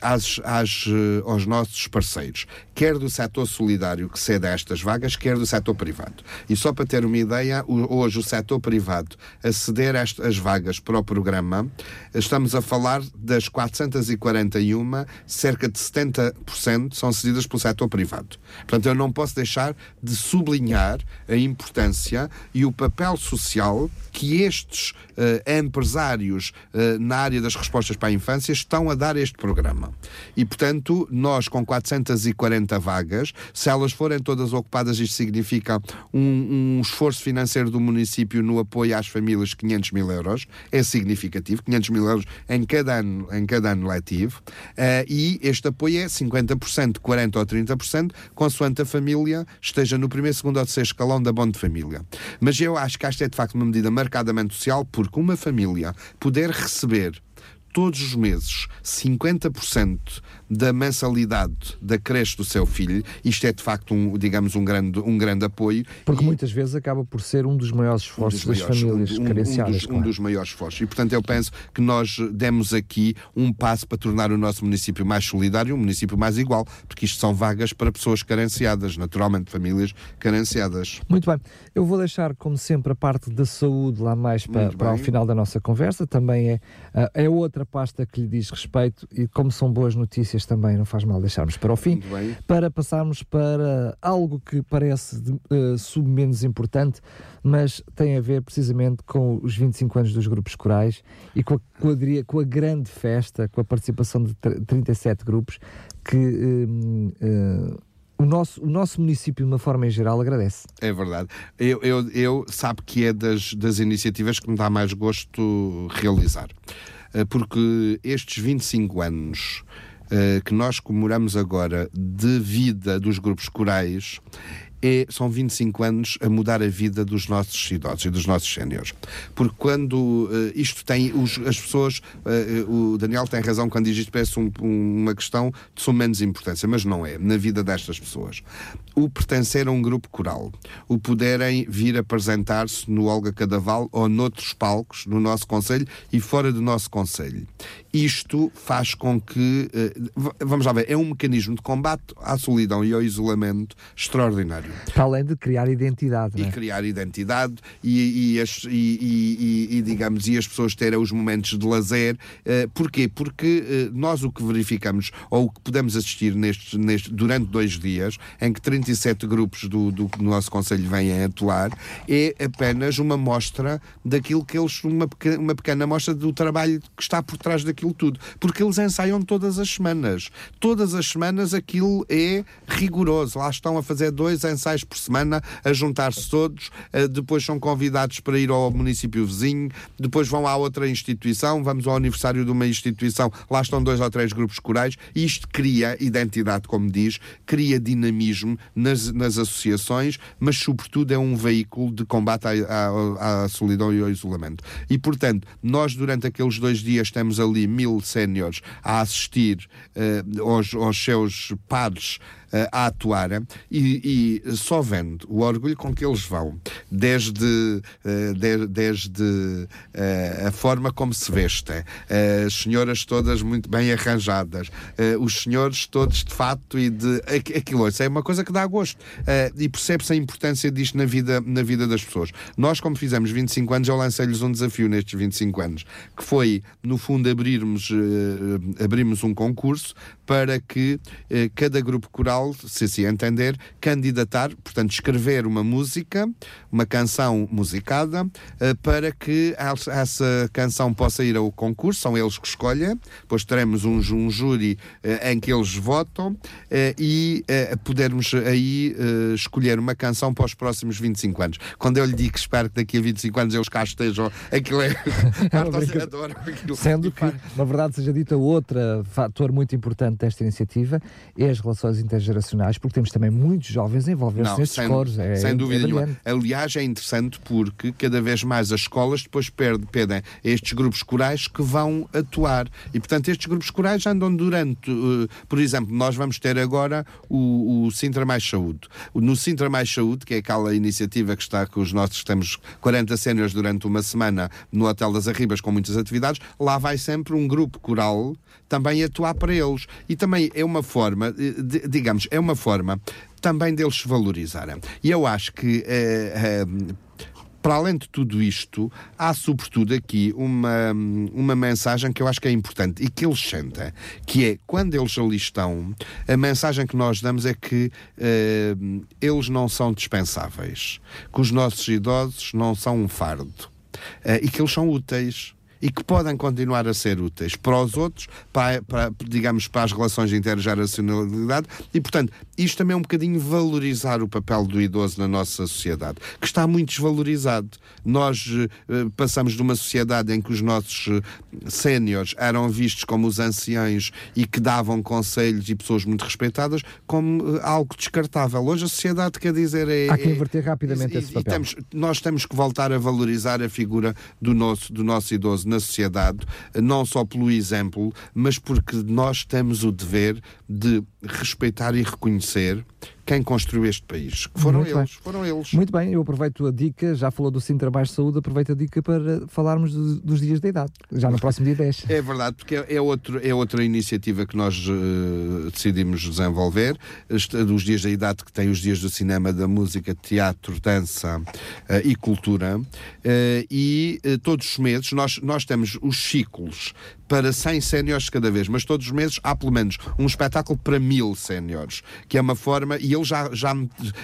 às, às, uh, aos nossos parceiros, quer do setor solidário que cede a estas vagas, quer do setor privado. E só para ter uma ideia, hoje o setor privado a ceder estas vagas para o programa, estamos a falar das 441, cerca de 70% são cedidas pelo setor privado. Portanto, eu não posso deixar de sublinhar a importância e o papel social que estes uh, empresários uh, na área das respostas para a infância estão a dar este programa. E, portanto, nós com 440 vagas, se elas forem todas ocupadas, isto significa um, um esforço financeiro do município no apoio às famílias, 500 mil euros, é significativo, 500 mil euros em cada ano, em cada ano letivo, uh, e este apoio é 50%, 40% ou 30%, consoante a família esteja no primeiro, segundo ou terceiro escalão da bom de família. Mas eu acho que esta é de facto uma medida marcadamente social, porque uma família poder receber todos os meses 50% da mensalidade da creche do seu filho, isto é de facto um, digamos, um grande, um grande apoio. Porque e, muitas vezes acaba por ser um dos maiores esforços um dos das famílias um, carenciadas. Um dos, claro. um dos maiores esforços. E portanto eu penso que nós demos aqui um passo para tornar o nosso município mais solidário, um município mais igual, porque isto são vagas para pessoas carenciadas, naturalmente famílias carenciadas. Muito bem. Eu vou deixar, como sempre, a parte da saúde lá mais para, para o final da nossa conversa. Também é, eh, é outra pasta que lhe diz respeito e como são boas notícias também, não faz mal deixarmos para o fim, para passarmos para algo que parece de, uh, sub menos importante, mas tem a ver precisamente com os 25 anos dos grupos corais e com a, com a, com a grande festa, com a participação de 37 grupos que uh, uh, o nosso, o nosso município, de uma forma em geral, agradece. É verdade. Eu, eu, eu sabe que é das, das iniciativas que me dá mais gosto realizar. Eh, porque estes 25 anos uh, que nós comemoramos agora de vida dos grupos corais é, são 25 anos a mudar a vida dos nossos idosos e dos nossos séniores. Porque quando uh, isto tem, os, as pessoas, uh, o Daniel tem razão quando diz isto parece um, uma questão de suma menos importância, mas não é, na vida destas pessoas. O pertencer a um grupo coral, o poderem vir apresentar-se no Olga Cadaval ou noutros palcos no nosso Conselho e fora do nosso Conselho. Isto faz com que, uh, vamos lá ver, é um mecanismo de combate à solidão e ao isolamento extraordinário. Para além de criar identidade. E é? criar identidade e, e, as, e, e, digamos, e as pessoas terem os momentos de lazer. Uh, porquê? Porque uh, nós o que verificamos, ou o que podemos assistir neste, neste, durante dois dias, em que 37 grupos do, do, nosso Conselho vêm a atuar, é apenas uma mostra daquilo que eles, uma, uma pequena amostra do trabalho que está por trás daquilo tudo. Porque eles ensaiam todas as semanas. Todas as semanas aquilo é rigoroso. Lá estão a fazer dois ensaios por semana, a juntar-se todos, uh, depois são convidados para ir ao município vizinho, depois vão à outra instituição, vamos ao aniversário de uma instituição, lá estão dois ou três grupos corais, isto cria identidade, como diz, cria dinamismo nas, nas associações, mas sobretudo é um veículo de combate à, à, à solidão e ao isolamento. E portanto, nós durante aqueles dois dias temos ali mil séniores a assistir uh, aos, aos seus pares a atuar e, e, só vendo o orgulho com que eles vão, desde, uh, de, desde uh, a forma como se vestem, as senhoras todas muito bem arranjadas, os senhores todos de fato e de aquilo, isso é uma coisa que dá gosto e percebe-se a importância disto na vida, na vida das pessoas. Nós, como fizemos 25 anos, eu lancei-lhes um desafio nestes 25 anos, que foi, no fundo, abrirmos, abrirmos um concurso para que cada grupo coral se assim entender, candidatar, portanto, escrever uma música, uma canção musicada, uh, para que essa canção possa ir ao concurso, são eles que escolhem, depois teremos um, um júri uh, em que eles votam uh, e podermos aí escolher uma canção para os próximos 25 anos. Quando eu lhe digo que espero que daqui a 25 anos eles cá estejam, aquilo é. (laughs) (laughs) é Sendo que, na verdade, seja dita outra fator muito importante desta iniciativa é as relações intergeracionais geracionais, porque temos também muitos jovens envolver-se nestes sem, coros. É, sem dúvida é nenhuma. Aliás, é interessante porque cada vez mais as escolas depois pedem estes grupos corais que vão atuar. E, portanto, estes grupos corais andam durante, uh, por exemplo, nós vamos ter agora o, o Sintra Mais Saúde. No Sintra Mais Saúde, que é aquela iniciativa que está com os nossos, temos 40 séniores durante uma semana no Hotel das Arribas com muitas atividades, lá vai sempre um grupo coral também atuar para eles. E também é uma forma, de, digamos, é uma forma também deles se valorizarem. E eu acho que. Eh, eh, para além de tudo isto, há sobretudo aqui uma, uma mensagem que eu acho que é importante e que eles sentem, que é quando eles ali estão, a mensagem que nós damos é que uh, eles não são dispensáveis, que os nossos idosos não são um fardo uh, e que eles são úteis e que podem continuar a ser úteis para os outros, para, para, digamos, para as relações de intergeracionalidade e, portanto, isto também é um bocadinho valorizar o papel do idoso na nossa sociedade, que está muito desvalorizado. Nós uh, passamos de uma sociedade em que os nossos uh, séniores eram vistos como os anciãos e que davam conselhos e pessoas muito respeitadas como uh, algo descartável. Hoje a sociedade quer dizer é... Há que inverter rapidamente é, esse papel. E temos, nós temos que voltar a valorizar a figura do nosso, do nosso idoso na sociedade, não só pelo exemplo, mas porque nós temos o dever de respeitar e reconhecer quem construiu este país. Foram Muito eles, bem. foram eles. Muito bem, eu aproveito a dica, já falou do Sintra Mais Saúde, aproveito a dica para falarmos do- dos dias da idade, já no próximo dia 10. É verdade, porque é, é outro, é outra iniciativa que nós eh, decidimos desenvolver. Este, dos dias da idade, que tem os dias do cinema, da música, teatro, dança eh, e cultura. Eh, e todos os meses nós, nós temos os ciclos para 100 séniores cada vez, mas todos os meses há pelo menos um espetáculo para mil séniores, que é uma forma, e eles já, já,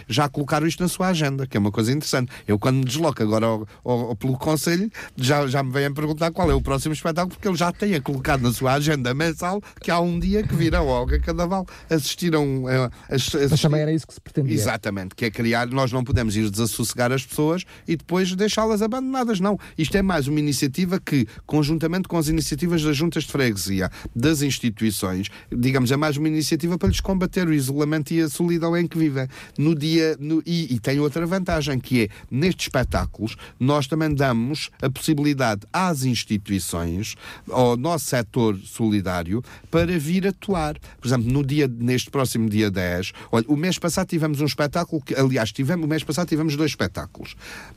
já colocaram isto na sua agenda, que é uma coisa interessante. Eu, quando me desloco agora ao, ao- pelo Conselho, já, já me vêm perguntar qual é o próximo espetáculo, porque ele já tem colocado na sua agenda mensal que há um dia que virá ao Olga Cadaval assistiram a, Mas assistir, também era isso que se pretendia. Exatamente, que é criar, nós não podemos ir desassossegar as pessoas e depois deixá-las abandonadas, não. Isto é mais uma iniciativa que, conjuntamente com as iniciativas das juntas de freguesia, das instituições, digamos, é mais uma iniciativa para lhes combater o isolamento e a solidão em que vivem. No dia, no- e, e tem outra vantagem, que é, nestes espetáculos, nós também damos a possibilidade às instituições, ao nosso setor solidário, para vir atuar. Por exemplo, no dia, neste próximo dia 10, olha, o mês passado tivemos um espetáculo, que, aliás, tivemos, o mês passado tivemos dois espetáculos.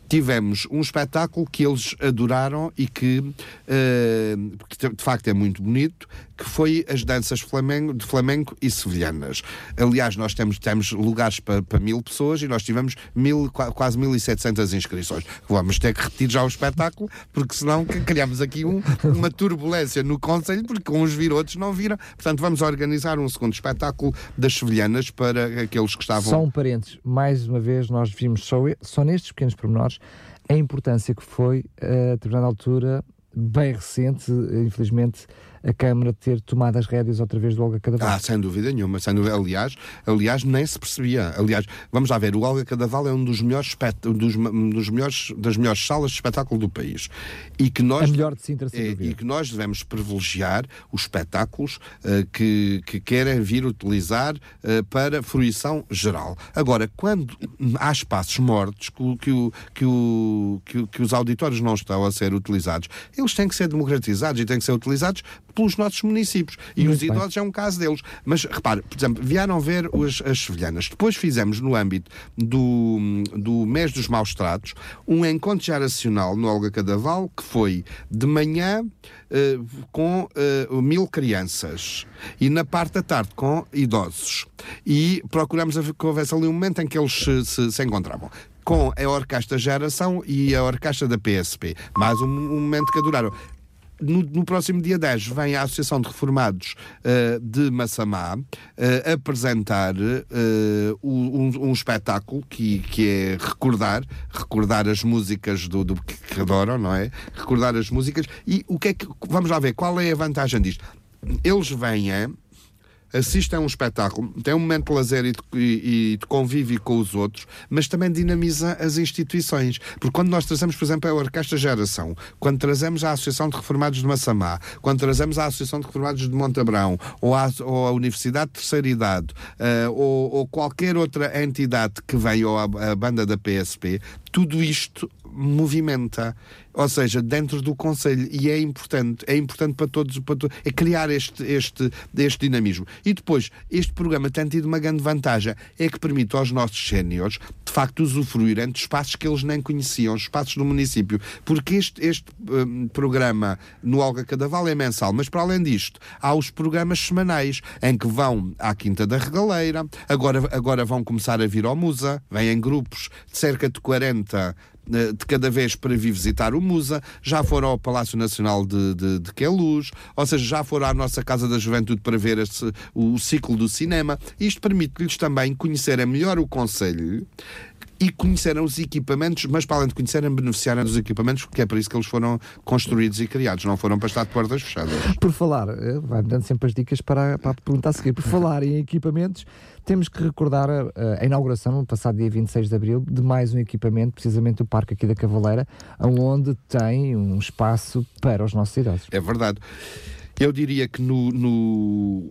Tivemos um espetáculo que eles adoraram e que, eh, que facto é muito bonito, que foi as danças flamengo, de flamenco e sevilhanas. Aliás, nós temos, temos lugares para, para mil pessoas e nós tivemos mil, qua- quase 1.700 inscrições. Vamos ter que repetir já o espetáculo, porque senão criamos aqui um- uma turbulência no Conselho, porque uns viram, outros não viram. Portanto, vamos organizar um segundo espetáculo das sevilhanas para aqueles que estavam. Só um parênteses, mais uma vez nós vimos só, só nestes pequenos pormenores a importância que foi, a determinada altura, bem recente, infelizmente, a Câmara ter tomado as rédeas outra vez do Olga Cadaval. Ah, sem dúvida nenhuma. Sem dúvida. Aliás, aliás, nem se percebia. Aliás, vamos lá ver, o Olga Cadaval é um dos melhores, espet- dos, um dos melhores das melhores salas de espetáculo do país. E que nós a melhor de Sintra, sem É, dúvida. e que nós devemos privilegiar os espetáculos eh, que, que querem vir utilizar eh, para fruição geral. Agora, quando há espaços mortos que, que, o- que, o- que que os auditórios não estão a ser utilizados, eles têm que ser democratizados e têm que ser utilizados pelos nossos municípios. E Muito os bem. idosos é um caso deles. Mas repare, por exemplo, vieram ver as sevilhanas. Depois fizemos, no âmbito do, do mês dos maus tratos, um encontro geracional no Olga Cadaval que foi de manhã eh, com eh, mil crianças e na parte da tarde com idosos. E procuramos que houvesse ali um momento em que eles se, se- se encontravam. Com a Orquestra Geração e a Orquestra da PSP. Mais um, um momento que adoraram. No, no próximo dia 10 vem a Associação de Reformados eh, de Massamá eh, apresentar eh, um, um espetáculo que, que é recordar, recordar as músicas do, do que, que adoram, não é? Recordar as músicas e o que é que. Vamos lá ver qual é a vantagem disto. Eles vêm assistem a um espetáculo, têm um momento de lazer e de, e- e de convívio com os outros, mas também dinamiza as instituições. Porque quando nós trazemos, por exemplo, a Orquestra Geração, quando trazemos a Associação de Reformados de Massamá, quando trazemos a Associação de Reformados de Montabrão, ou a, ou a Universidade de Terceira Idade, eh, ou, ou qualquer outra entidade que venha, ou a, a banda da PSP, tudo isto movimenta, ou seja, dentro do Conselho, e é importante, é importante para todos, para to- é criar este, este, este dinamismo. E depois, este programa tem tido uma grande vantagem, é que permite aos nossos séniores, de facto, usufruírem de espaços que eles nem conheciam, espaços do município, porque este, este hum, programa no Olga Cadaval é mensal, mas para além disto, há os programas semanais, em que vão à Quinta da Regaleira, agora, agora vão começar a vir ao Musa, vêm em grupos de cerca de 40 eh, de cada vez para vir visitar o Musa, já foram ao Palácio Nacional de, de, de Queluz, ou seja, já foram à nossa Casa da Juventude para ver o ciclo do cinema. Isto permite-lhes também conhecerem melhor o Conselho e conhecerem os equipamentos, mas para além de conhecerem, beneficiarem dos equipamentos, porque é para isso que eles foram construídos e criados, não foram para estar de portas fechadas. Por falar, eh, vai-me dando sempre as dicas para, para a pergunta a seguir. Por falar em equipamentos, temos que recordar a, a inauguração, no passado dia 26 de abril, de mais um equipamento, precisamente o Parque aqui da Cavaleira, onde tem um espaço para os nossos idosos. É verdade. Eu diria que no, no,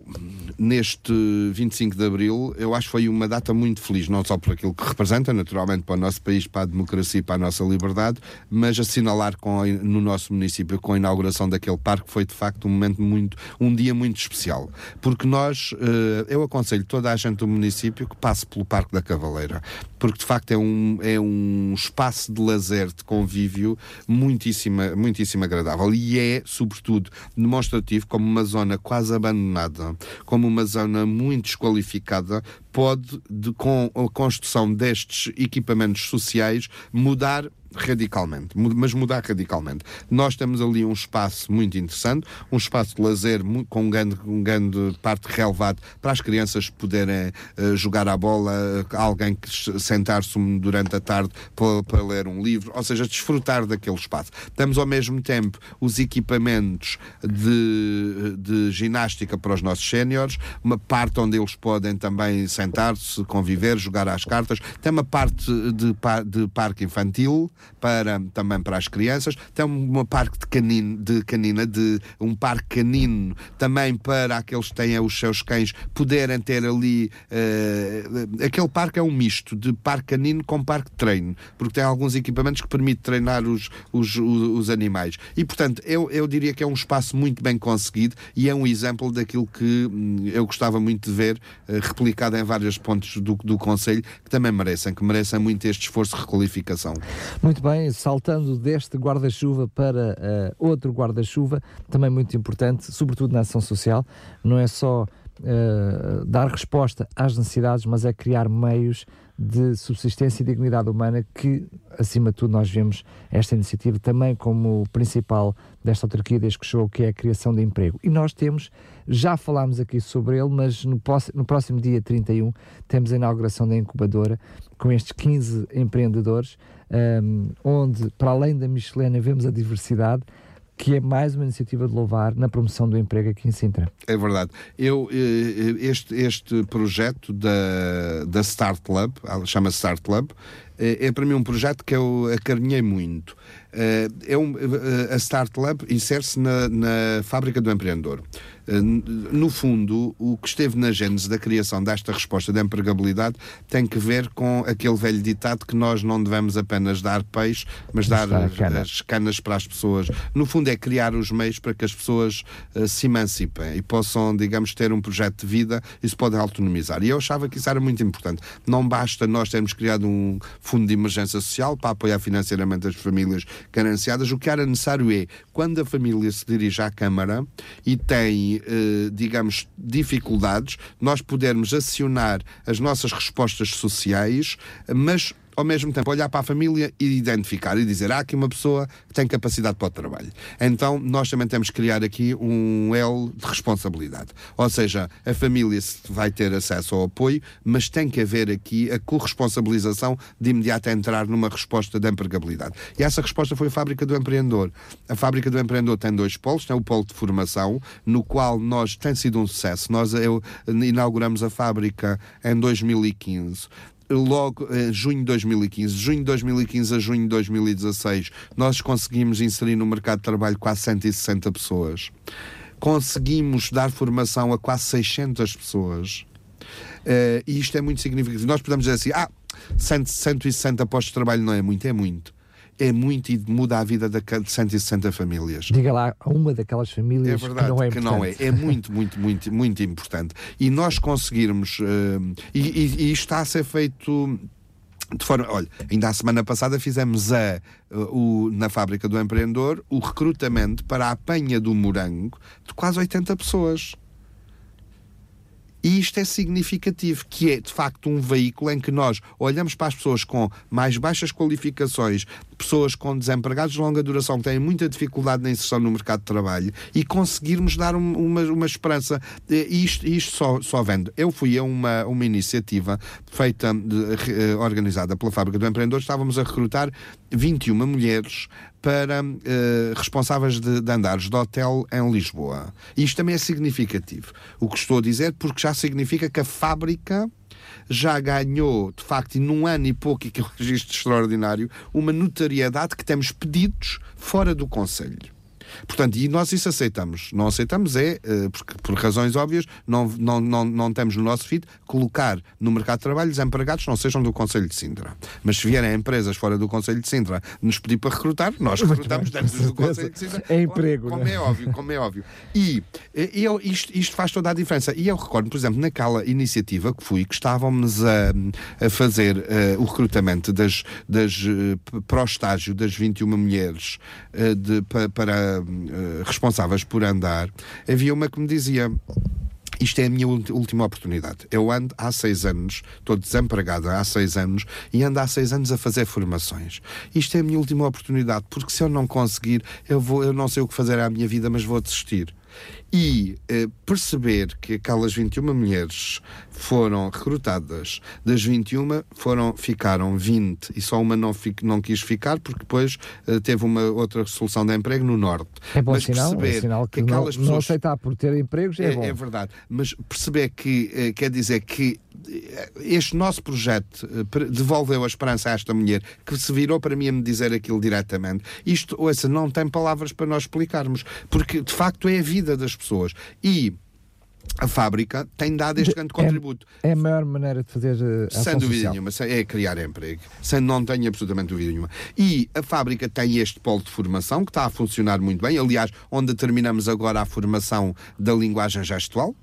neste 25 de Abril, eu acho que foi uma data muito feliz, não só por aquilo que representa, naturalmente, para o nosso país, para a democracia e para a nossa liberdade, mas assinalar com, no nosso município com a inauguração daquele parque foi de facto um momento muito, um dia muito especial. Porque nós, eh, eu aconselho toda a gente do município que passe pelo Parque da Cavaleira, porque de facto é um, é um espaço de lazer, de convívio muitíssimo, muitíssimo agradável. E é, sobretudo, demonstrativo como uma zona quase abandonada, como uma zona muito desqualificada, pode, de- com a construção destes equipamentos sociais, mudar radicalmente, mas mudar radicalmente. Nós temos ali um espaço muito interessante, um espaço de lazer com um grande, um grande parte relevado para as crianças poderem eh, jogar a bola, eh, alguém sentar-se durante a tarde para, para ler um livro, ou seja, desfrutar daquele espaço. Temos ao mesmo tempo os equipamentos de, de ginástica para os nossos séniores, uma parte onde eles podem também sentar-se, conviver, jogar às cartas, tem uma parte de, de parque infantil para, também para as crianças, tem uma parque de, canino, de canina, de um parque canino também para aqueles que têm os seus cães poderem ter ali eh, aquele parque é um misto de parque canino com parque de treino, porque tem alguns equipamentos que permitem treinar os, os, os, os animais. E portanto, eu, eu diria que é um espaço muito bem conseguido e é um exemplo daquilo que hum, eu gostava muito de ver eh, replicado em vários pontos do, do Conselho que também merecem, que merecem muito este esforço de requalificação. Muito bem, saltando deste guarda-chuva para eh, outro guarda-chuva, também muito importante, sobretudo na ação social, não é só eh, dar resposta às necessidades, mas é criar meios de subsistência e dignidade humana que, acima de tudo, nós vemos esta iniciativa também como principal desta autarquia desde que chegou, que é a criação de emprego. E nós temos, já falámos aqui sobre ele, mas no, no próximo dia 31 temos a inauguração da incubadora com estes 15 empreendedores, um, onde, para além da Michelena, vemos a diversidade, que é mais uma iniciativa de louvar na promoção do emprego aqui em Sintra. É verdade. Eu, eh, este, este projeto da, da Start Lab, ela chama Start Lab, eh, é para mim um projeto que eu acarinhei muito. Eh, É um, eh, a Start Lab insere-se na, na fábrica do empreendedor. Eh, No fundo, o que esteve na gênese da criação desta resposta de empregabilidade tem que ver com aquele velho ditado que nós não devemos apenas dar peixe, mas dar cana. as canas para as pessoas. No fundo, é criar os meios para que as pessoas eh, se emancipem e possam, digamos, ter um projeto de vida e se podem autonomizar. E eu achava que isso era muito importante. Não basta nós termos criado um fundo de emergência social para apoiar financeiramente as famílias carenciadas. O que era necessário é, quando a família se dirige à Câmara e tem, eh, digamos, dificuldades, nós podermos acionar as nossas respostas sociais, mas ao mesmo tempo olhar para a família e identificar e dizer há aqui uma pessoa que tem capacidade para o trabalho. Então nós também temos que criar aqui um elo de responsabilidade. Ou seja, a família vai ter acesso ao apoio, mas tem que haver aqui a corresponsabilização de imediato entrar numa resposta de empregabilidade. E essa resposta foi a Fábrica do Empreendedor. A Fábrica do Empreendedor tem dois polos, tem o polo de formação, no qual nós tem sido um sucesso. Nós eu, inauguramos a fábrica em 2015 logo em junho de 2015, de junho de 2015 a junho de 2016, nós conseguimos inserir no mercado de trabalho quase 160 pessoas. Conseguimos dar formação a quase 600 pessoas. Eh, e isto é muito significativo. Nós podemos dizer assim: ah, 100, 160 postos de trabalho não é muito, é muito. É muito e muda a vida de 160 famílias. Diga lá a uma daquelas famílias É verdade que não é que não é. importante. É muito, muito, muito, muito importante. E nós conseguirmos. eh, e, e- e isto está a ser feito. De forma, olha, ainda a semana passada fizemos a, o, na fábrica do empreendedor o recrutamento para a apanha do morango de quase 80 pessoas. E isto é significativo, que é de facto um veículo em que nós olhamos para as pessoas com mais baixas qualificações, pessoas com desempregados de longa duração que têm muita dificuldade na inserção no mercado de trabalho e conseguirmos dar um- uma, uma esperança. E isto, isto só, só vendo. Eu fui a uma, uma iniciativa feita, de- eh, organizada pela Fábrica do Empreendedor, estávamos a recrutar 21 mulheres para eh, responsáveis de, de andares de hotel em Lisboa. Isto também é significativo. O que estou a dizer, porque já significa que a fábrica já ganhou, de facto, e num ano e pouco, e que é um registro extraordinário, uma notariedade que temos pedidos fora do Conselho. Portanto, e nós isso aceitamos. Não aceitamos é, uh, porque, por razões óbvias, não, não, não, não temos no nosso feed colocar no mercado de trabalho desempregados não sejam do Conselho de Sintra. Mas se vierem empresas fora do Conselho de Sintra nos pedir para recrutar, nós recrutamos dentro do Conselho de Sintra. É emprego. Como, como é óbvio, como é óbvio. E, e eu, isto, isto faz toda a diferença. E eu recordo, por exemplo, naquela iniciativa que fui, que estávamos a, a fazer uh, o recrutamento das, das, uh, para o estágio das 21 mulheres uh, de, para, para responsáveis por andar, havia uma que me dizia isto é a minha última oportunidade. Eu ando há seis anos, estou desempregado há seis anos e ando há seis anos a fazer formações. Isto é a minha última oportunidade, porque se eu não conseguir, eu, vou, eu não sei o que fazer à minha vida, mas vou desistir e eh, perceber que aquelas 21 mulheres foram recrutadas, das 21 foram, ficaram 20 e só uma não, fico, não quis ficar porque depois eh, teve uma outra solução de emprego no Norte. É bom mas sinal, perceber é sinal que, que aquelas não, pessoas... não aceitar por ter empregos é, é, bom. É verdade, mas perceber que eh, quer dizer que este nosso projeto devolveu a esperança a esta mulher que se virou para mim a me dizer aquilo diretamente. Isto, ouça, não tem palavras para nós explicarmos, porque de facto é a vida das pessoas. E a fábrica tem dado este grande é, contributo. É, a maior maneira de fazer uh, Sem dúvida social. nenhuma, é criar emprego. Sem, não tenho absolutamente dúvida nenhuma. E a fábrica tem este polo de formação que está a funcionar muito bem. Aliás, onde terminamos agora a formação da linguagem gestual,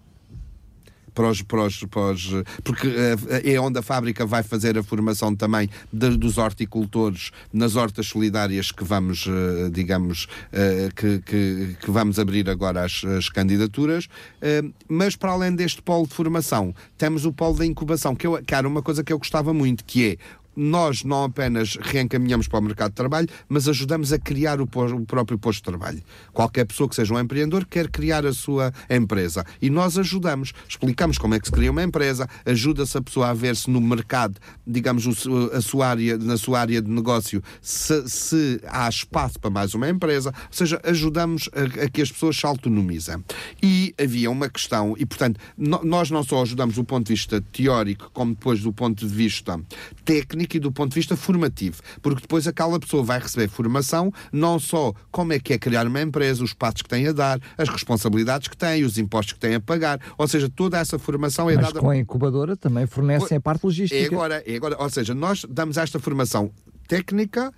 para os, para os, para os, porque eh, é onde a fábrica vai fazer a formação também de, dos horticultores nas hortas solidárias que vamos, eh, digamos, eh, que, que, que vamos abrir agora as, as, candidaturas. Mas para além deste polo de formação, temos o polo da incubação, que, eu, era uma coisa que eu gostava muito, que é nós não apenas reencaminhamos para o mercado de trabalho, mas ajudamos a criar o, o, próprio posto de trabalho. Qualquer pessoa que seja um empreendedor quer criar a sua empresa. E nós ajudamos, explicamos como é que se cria uma empresa, ajuda-se a pessoa a ver-se no mercado, digamos, a sua área, na sua área de negócio, se, se há espaço para mais uma empresa, ou seja, ajudamos a, a que as pessoas se autonomizem. E havia uma questão, e portanto, no, nós não só ajudamos do ponto de vista teórico, como depois do ponto de vista técnico, técnico e do ponto de vista formativo, porque depois aquela pessoa vai receber formação não só como é que é criar uma empresa, os passos que tem a dar, as responsabilidades que tem, os impostos que tem a pagar, ou seja, toda essa formação é Mas dada... com a incubadora também fornecem a parte logística. É agora, é agora, ou seja, nós damos esta formação técnica,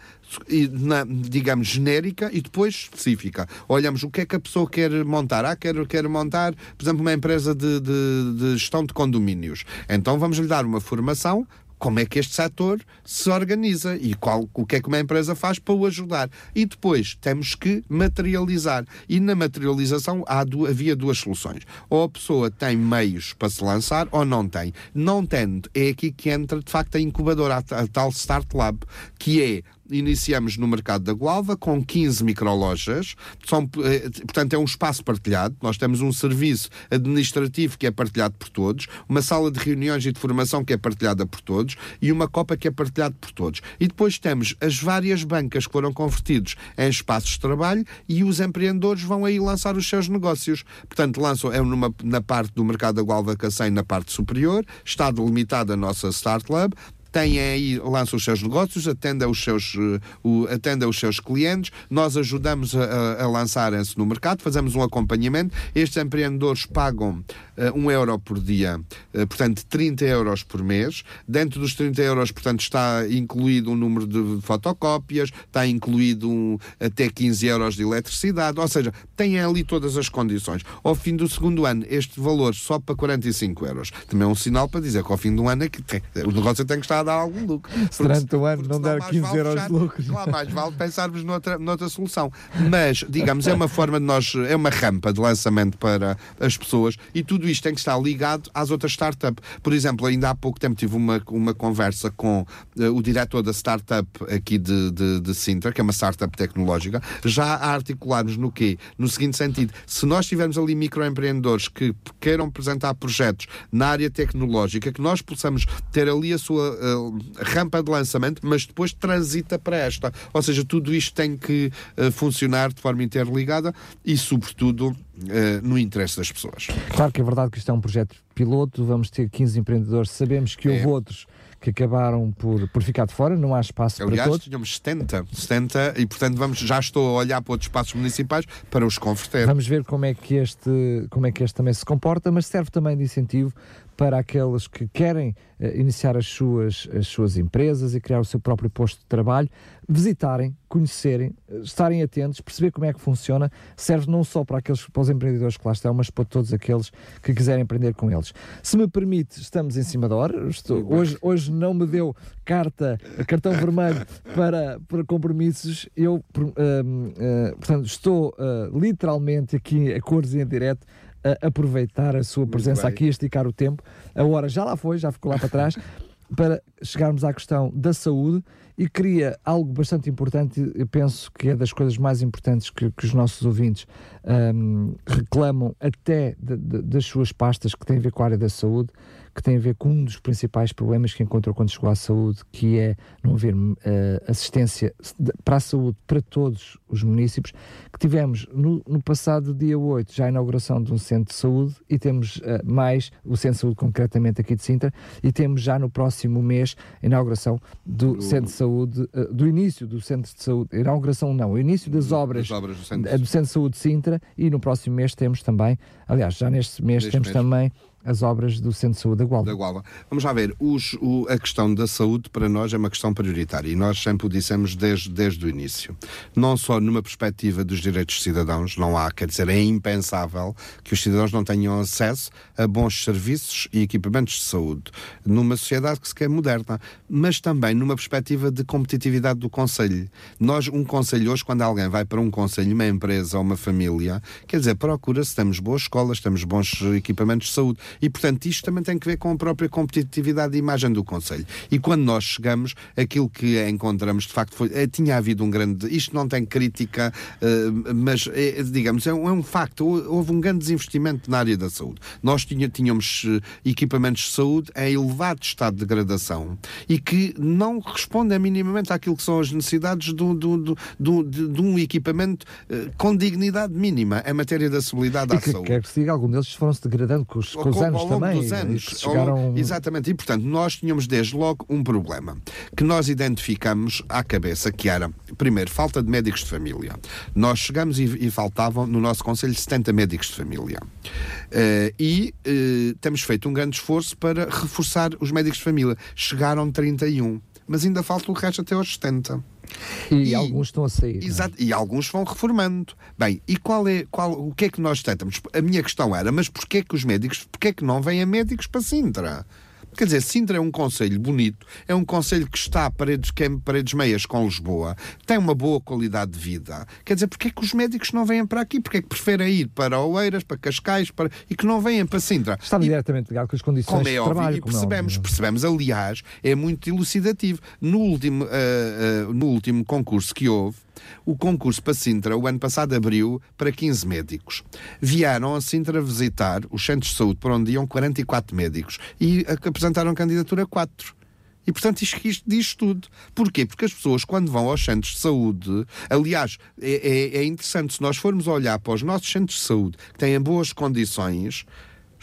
digamos, genérica e depois específica. Olhamos o que é que a pessoa quer montar. Ah, quer, quer montar, por exemplo, uma empresa de, de, de gestão de condomínios. Então vamos lhe dar uma formação como é que este setor se organiza e qual, o que é que uma empresa faz para o ajudar. E depois temos que materializar. E na materialização há, havia duas soluções. Ou a pessoa tem meios para se lançar ou não tem. Não tendo, é aqui que entra de facto a incubadora, a, a tal Start Lab, que é iniciamos no mercado da Gualva com 15 microlojas. São, eh, portanto, é um espaço partilhado. Nós temos um serviço administrativo que é partilhado por todos, uma sala de reuniões e de formação que é partilhada por todos e uma copa que é partilhada por todos. E depois temos as várias bancas que foram convertidos em espaços de trabalho e os empreendedores vão aí lançar os seus negócios. Portanto, lançam é numa, na parte do mercado da Gualva Cacém, na parte superior, está delimitada a nossa Start Lab, têm aí, lançam os seus negócios, atendem os seus, uh, atendem os seus clientes, nós ajudamos a, a lançarem-se no mercado, fazemos um acompanhamento. Estes empreendedores pagam uh, um euro por dia, uh, portanto 30 euros por mês. Dentro dos 30 euros, portanto, está incluído um número de fotocópias, está incluído um, até 15 euros de eletricidade, ou seja, têm ali todas as condições. Ao fim do segundo ano, este valor só para 45 euros. Também é um sinal para dizer que ao fim do ano é que tem, o negócio tem que estar dar algum lucro. Se durante o ano não der 15 vale euros fechar, de lucro. Claro, mais vale pensarmos noutra, noutra solução. Mas, digamos, é uma forma de nós, é uma rampa de lançamento para as pessoas e tudo isto tem que estar ligado às outras startups. Por exemplo, ainda há pouco tempo tive uma, uma conversa com uh, o diretor da startup aqui de, de, de Sintra, que é uma startup tecnológica, já a articularmos no quê? No seguinte sentido, se nós tivermos ali microempreendedores que queiram apresentar projetos na área tecnológica, que nós possamos ter ali a sua uh, rampa de lançamento, mas depois transita para esta. Ou seja, tudo isto tem que uh, funcionar de forma interligada e, sobretudo, no interesse das pessoas. Claro que é verdade que isto é um projeto piloto, vamos ter 15 empreendedores, sabemos que houve é. outros que acabaram por, por ficar de fora, não há espaço Aliás, para todos. tínhamos 70, 70 e portanto vamos, já estou a olhar para outros espaços municipais para os converter. Vamos ver como é que este, como é que este também se comporta, mas serve também de incentivo para aqueles que querem uh, iniciar as suas, as suas empresas e criar o seu próprio posto de trabalho, visitarem, conhecerem, uh, estarem atentos, perceber como é que funciona, serve não só para aqueles para os empreendedores que lá estão, mas para todos aqueles que quiserem empreender com eles. Se me permite, estamos em cima da hora. Estou, hoje, hoje não me deu carta, cartão vermelho (laughs) para, para compromissos. Eu, uh, portanto, estou literalmente aqui a cores em direto a aproveitar a sua presença aqui, a esticar o tempo. A hora já lá foi, já ficou lá para trás, (laughs) para chegarmos à questão da saúde. E queria algo bastante importante, eu penso que é das coisas mais importantes que, que os nossos ouvintes um, reclamam até de, de, das suas pastas que têm a ver com a área da saúde, que tem a ver com um dos principais problemas que encontrou quando chegou à saúde, que é não haver uh, assistência para a saúde para todos os municípios, que tivemos no, no, passado dia 8 já a inauguração de um centro de saúde e temos uh, mais, o centro de saúde concretamente aqui de Sintra, e temos já no próximo mês a inauguração do, centro de saúde, uh, do início do centro de saúde, inauguração não, o início das obras, das obras do, centro. do centro de saúde de Sintra e no próximo mês temos também, aliás, já neste mês temos mês. também as obras do Centro de Saúde da Gualva. Da Gualva. Vamos lá ver, os, o, a questão da saúde para nós é uma questão prioritária e nós sempre o dissemos desde, desde o início. Não só numa perspectiva dos direitos dos cidadãos, não há, quer dizer, é impensável que os cidadãos não tenham acesso a bons serviços e equipamentos de saúde numa sociedade que se quer moderna, mas também numa perspectiva de competitividade do Conselho. Nós, um Conselho hoje, quando alguém vai para um Conselho, uma empresa ou uma família, quer dizer, procura se temos boas escolas, temos bons equipamentos de saúde e, portanto, isto também tem que ver com a própria competitividade e imagem do Conselho. E quando nós chegamos, aquilo que encontramos, de facto, foi, eh, tinha havido um grande. Isto não tem crítica, uh, mas, é, digamos, é um, é facto. Houve um grande desinvestimento na área da saúde. Nós tinha, tínhamos equipamentos de saúde em elevado estado de degradação e que não respondem minimamente àquilo que são as necessidades do de, de, um equipamento com dignidade mínima em matéria de acessibilidade à que, saúde. Quer que se diga, alguns deles foram-se degradando com os, com os anos ao longo também. dos anos. Chegaram... Exatamente. E, portanto, nós tínhamos desde logo um problema que nós identificamos à cabeça, que era, primeiro, falta de médicos de família. Nós chegamos e, e faltavam, no nosso Conselho, 70 médicos de família. Uh, e uh, temos feito um grande esforço para reforçar os médicos de família. Chegaram 31, mas ainda falta o resto até aos 70. E, e, alguns estão a sair. É? Exato, é? e alguns vão reformando. Bem, e qual é, qual, o que é que nós tentamos? A minha questão era, mas porquê que os médicos, porquê que não vêm médicos para Sintra? Quer dizer, Sintra é um conselho bonito, é um conselho que está a paredes, que é paredes meias com Lisboa, tem uma boa qualidade de vida. Quer dizer, porque é que os médicos não vêm para aqui? Porque é que preferem ir para Oeiras, para Cascais para... e que não vêm para Sintra? Está e... diretamente ligado com as condições como é de óbvio, trabalho. E percebemos, é percebemos, aliás, é muito elucidativo. No último, uh, uh, no último concurso que houve, o concurso para Sintra, o ano passado, abriu para 15 médicos. Vieram a Sintra visitar os centros de saúde por onde iam 44 médicos e apresentaram candidatura a 4. E, portanto, isto, isto diz tudo. Porquê? Porque as pessoas, quando vão aos centros de saúde, aliás, é, é, é interessante, se nós formos olhar para os nossos centros de saúde, que têm boas condições,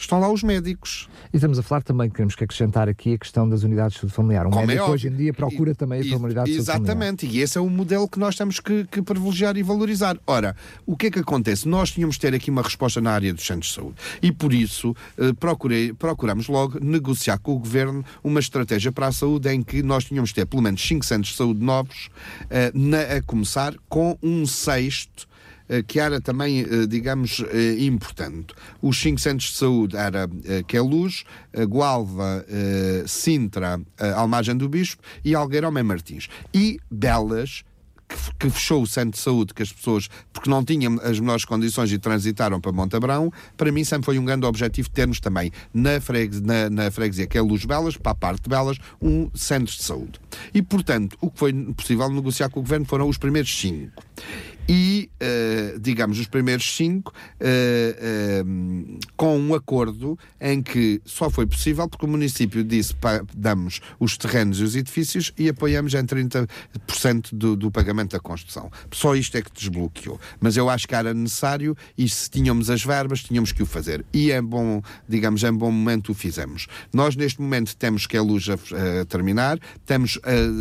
estão lá os médicos. E estamos a falar também, queremos que acrescentar aqui a questão das unidades de saúde familiar. Um Como médico é hoje em dia procura e, também a unidade de saúde familiar. Exatamente, e esse é o modelo que nós temos que, que, privilegiar e valorizar. Ora, o que é que acontece? Nós tínhamos de ter aqui uma resposta na área dos centros de saúde e por isso eh, procurei, procuramos logo negociar com o Governo uma estratégia para a saúde em que nós tínhamos de ter pelo menos 5 centros de saúde novos, eh, na, a começar com um sexto que era também, digamos, importante. Os cinco centros de saúde era Queluz, Gualva, Sintra, Almagem do Bispo e Algueiro Homem Martins. E Belas, que fechou o centro de saúde, que as pessoas, porque não tinham as melhores condições e transitaram para Montabrão, para mim sempre foi um grande objetivo termos também na, na, na freguesia, que é Luz Belas, para a parte de Belas, um centro de saúde. E, portanto, o que foi possível negociar com o Governo foram os primeiros cinco. E, uh, digamos, os primeiros cinco uh, com um acordo em que só foi possível porque o município disse pa, damos os terrenos e os edifícios e apoiamos em 30% do, do pagamento da construção. Só isto é que desbloqueou. Mas eu acho que era necessário e se tínhamos as verbas, tínhamos que o fazer. E é bom, digamos, em bom momento o fizemos. Nós, neste momento, temos que a luz a, a terminar, temos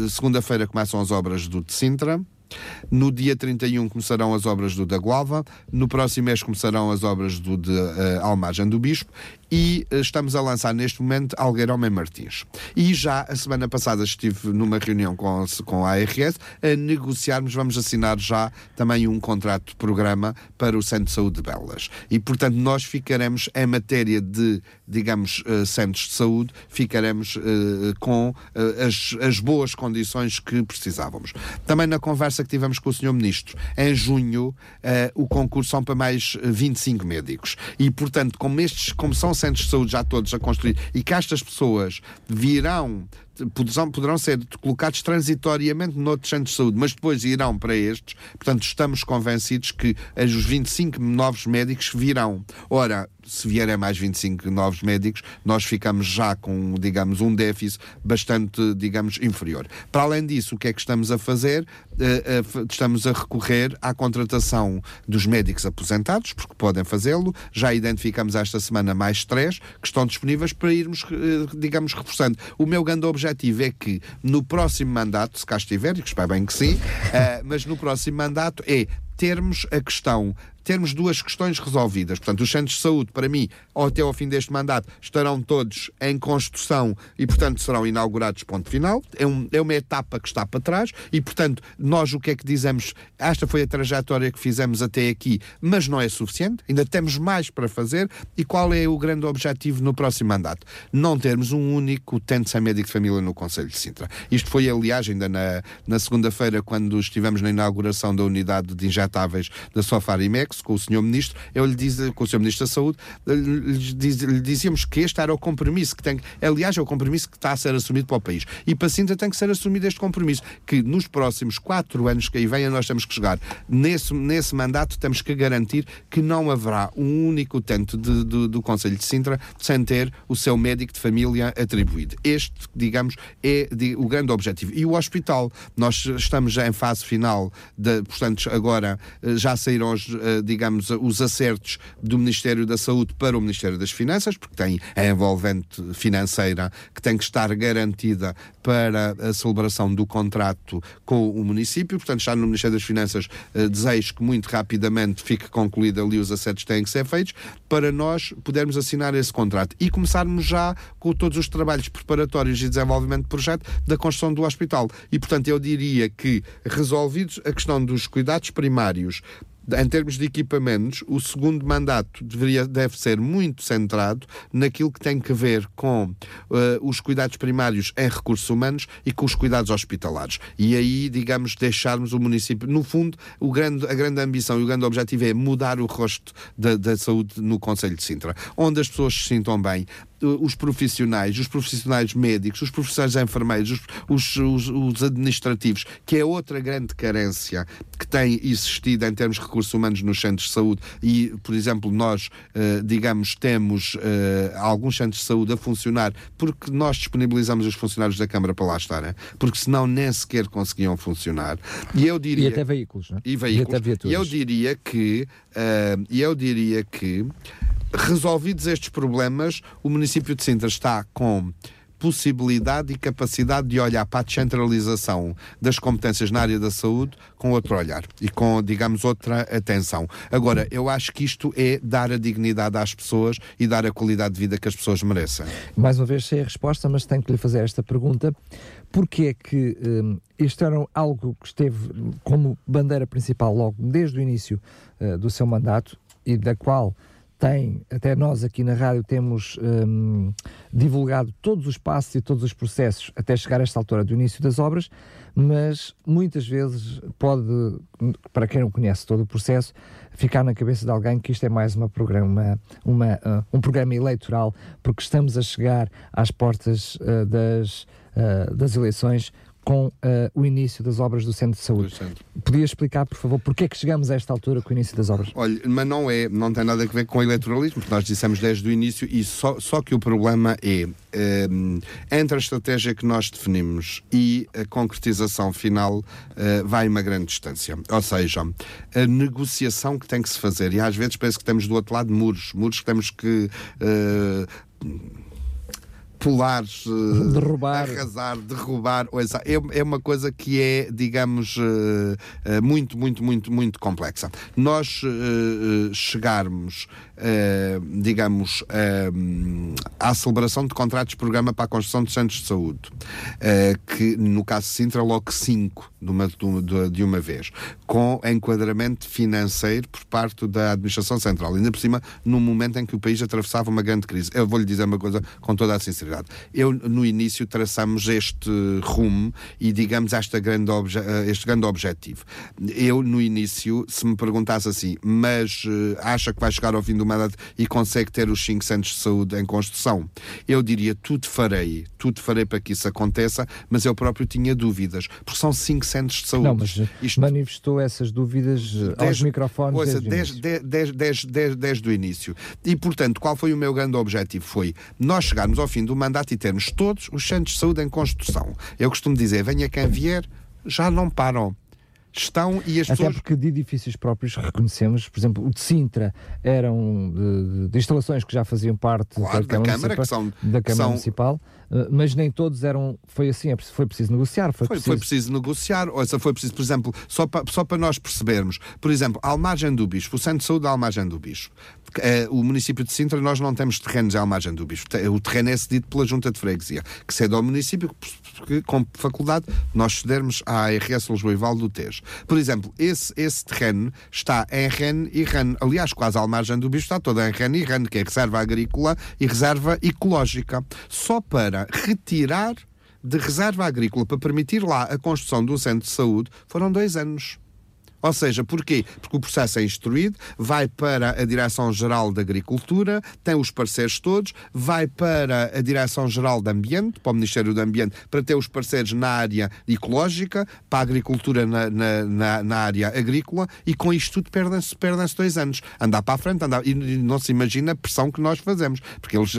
segunda-feira começam as obras do de. No dia 31 começarão as obras do da Gualva, no próximo mês começarão as obras do de uh, Almagem do Bispo e uh, estamos a lançar neste momento Algueirão em Martins. E já a semana passada estive numa reunião com, com a ARS a negociarmos, vamos assinar já também um contrato de programa para o Centro de Saúde de Belas. E portanto nós ficaremos em matéria de, digamos, uh, centros de saúde, ficaremos com as, as boas condições que precisávamos. Também na conversa que tivemos com o Sr. Ministro, em junho o concurso são para mais 25 médicos. E, portanto, como estes, como são centros de saúde já todos a construir. E que estas pessoas virão poderão, poderão ser colocados transitoriamente noutros centros de saúde, mas depois irão para estes. Portanto, estamos convencidos que os 25 novos médicos virão. Ora, se vierem mais 25 novos médicos, nós ficamos já com, digamos, um déficit bastante, digamos, inferior. Para além disso, o que é que estamos a fazer? Uh, uh, estamos a recorrer à contratação dos médicos aposentados, porque podem fazê-lo. Já identificamos esta semana mais três que estão disponíveis para irmos, uh, digamos, reforçando. O meu grande objetivo é que no próximo mandato, se cá estiver, e que espero bem que sim, (laughs) mas no próximo mandato é termos a questão termos duas questões resolvidas. Portanto, os centros de saúde, para mim, até ao fim deste mandato, estarão todos em construção e, portanto, serão inaugurados ponto final. É, um, é uma etapa que está para trás e, portanto, nós o que é que dizemos? Esta foi a trajetória que fizemos até aqui, mas não é suficiente. Ainda temos mais para fazer. E qual é o grande objetivo no próximo mandato? Não termos um único utente sem médico de família no Conselho de Sintra. Isto foi, aliás, ainda na, na segunda-feira, quando estivemos na inauguração da unidade de injetáveis da Sofarimex, com o Sr. Ministro, eu lhe diz, com o Sr. Ministro da Saúde, lhe, diz, lhe, dizíamos que este era o compromisso que tem, aliás, é o compromisso que está a ser assumido para o país. E para Sintra tem que ser assumido este compromisso, que nos próximos quatro anos que aí venham nós temos que chegar. Nesse, nesse mandato temos que garantir que não haverá um único utente de, de, do Conselho de Sintra sem ter o seu médico de família atribuído. Este, digamos, é de, o grande objetivo. E o hospital, nós estamos já em fase final, de, portanto, agora eh, já saíram os, eh, digamos, os acertos do Ministério da Saúde para o Ministério das Finanças, porque tem a envolvente financeira que tem que estar garantida para a celebração do contrato com o município. Portanto, está no Ministério das Finanças, eh, desejo que muito rapidamente fique concluído ali os acertos que têm que ser feitos, para nós podermos assinar esse contrato e começarmos já com todos os trabalhos preparatórios e desenvolvimento de projeto da construção do hospital. E, portanto, eu diria que, resolvidos a questão dos cuidados primários, em termos de equipamentos, o segundo mandato deveria, deve ser muito centrado naquilo que tem que ver com uh, os cuidados primários em recursos humanos e com os cuidados hospitalares. E aí, digamos, deixarmos o município. No fundo, o grande, a grande ambição e o grande objetivo é mudar o rosto da, da saúde no Conselho de Sintra, onde as pessoas se sintam bem, os profissionais, os profissionais médicos, os profissionais enfermeiros, os, os, os, administrativos, que é outra grande carência que tem existido em termos de recursos humanos nos centros de saúde. E, por exemplo, nós, uh, digamos, temos uh, alguns centros de saúde a funcionar porque nós disponibilizamos os funcionários da Câmara para lá estarem, porque senão nem sequer conseguiam funcionar. E eu diria. E até veículos, não é? E veículos. E, e eu diria que. Uh, eu diria que resolvidos estes problemas, o município de Sintra está com possibilidade e capacidade de olhar para a descentralização das competências na área da saúde com outro olhar e com, digamos, outra atenção. Agora, eu acho que isto é dar a dignidade às pessoas e dar a qualidade de vida que as pessoas merecem. Mais uma vez, sei a resposta, mas tenho que lhe fazer esta pergunta. Porquê é que um, isto era algo que esteve como bandeira principal logo desde o início uh, do seu mandato e da qual tem, até nós aqui na rádio temos um, divulgado todos os passos e todos os processos até chegar a esta altura do início das obras, mas muitas vezes pode, para quem não conhece todo o processo, ficar na cabeça de alguém que isto é mais uma programa, uma, uh, um programa eleitoral, porque estamos a chegar às portas uh, das, uh, das eleições com uh, o início das obras do Centro de Saúde. Podia explicar, por favor, porque é que chegamos a esta altura com o início das obras? Olha, mas não é, não tem nada a ver com o eleitoralismo, porque nós dissemos desde o início e só, só que o problema é um, entre a estratégia que nós definimos e a concretização final uh, vai uma grande distância. Ou seja, a negociação que tem que se fazer, e às vezes parece que temos do outro lado muros, muros que temos que. Uh, pular, derrubar. arrasar, derrubar. É, é uma coisa que é, digamos, muito, muito, muito, muito complexa. Nós chegarmos Uh, digamos, uh, à celebração de contratos de programa para a construção de centros de saúde, uh, que no caso de Sintra, logo cinco de uma, de uma vez, com enquadramento financeiro por parte da Administração Central, ainda por cima, num momento em que o país atravessava uma grande crise. Eu vou-lhe dizer uma coisa com toda a sinceridade. Eu, no início, traçamos este rumo e, digamos, esta grande este grande objetivo. Eu, no início, se me perguntasse assim, mas acha que vai chegar ao fim do e consegue ter os 5 centros de saúde em construção. Eu diria, tudo farei, tudo farei para que isso aconteça, mas eu próprio tinha dúvidas, porque são 5 centros de saúde. Não, mas Isto... manifestou essas dúvidas dez, aos microfones ouça, desde, desde, desde, desde, desde, desde o início. E, portanto, qual foi o meu grande objetivo? Foi nós chegarmos ao fim do mandato e termos todos os centros de saúde em construção. Eu costumo dizer, venha quem vier, já não param estão e as Até pessoas... porque de edifícios próprios reconhecemos, por exemplo, o de Sintra eram de, de instalações que já faziam parte claro, da, Câmara, Câmara, Municipal, são, da Câmara são... Municipal, eh, mas nem todos eram, foi assim, é foi preciso negociar. Foi, foi, preciso... foi preciso negociar, ou seja, foi preciso, por exemplo, só para, só para nós percebermos, por exemplo, a Almagem do Bispo, o Centro de Saúde da Almagem do Bispo, é, o município de Sintra, nós não temos terrenos à margem do Bispo. O terreno é cedido pela Junta de Freguesia, que cede ao município, porque com faculdade nós cedermos à ARS Lisboa e Val do Tejo. Por exemplo, esse, esse terreno está em REN e REN. Aliás, quase à margem do Bispo está toda em REN e REN, que é reserva agrícola e reserva ecológica. Só para retirar de reserva agrícola para permitir lá a construção um centro de saúde foram dois anos. Ou seja, porquê? Porque o processo é instruído, vai para a Direção-Geral da Agricultura, tem os parceiros todos, vai para a Direção-Geral do Ambiente, para o Ministério do Ambiente, para ter os parceiros na área ecológica, para a agricultura na, na, na, na área agrícola, e com isto tudo perdem-se perdem dois anos. Andar para a frente, andar, e não se imagina a pressão que nós fazemos, porque eles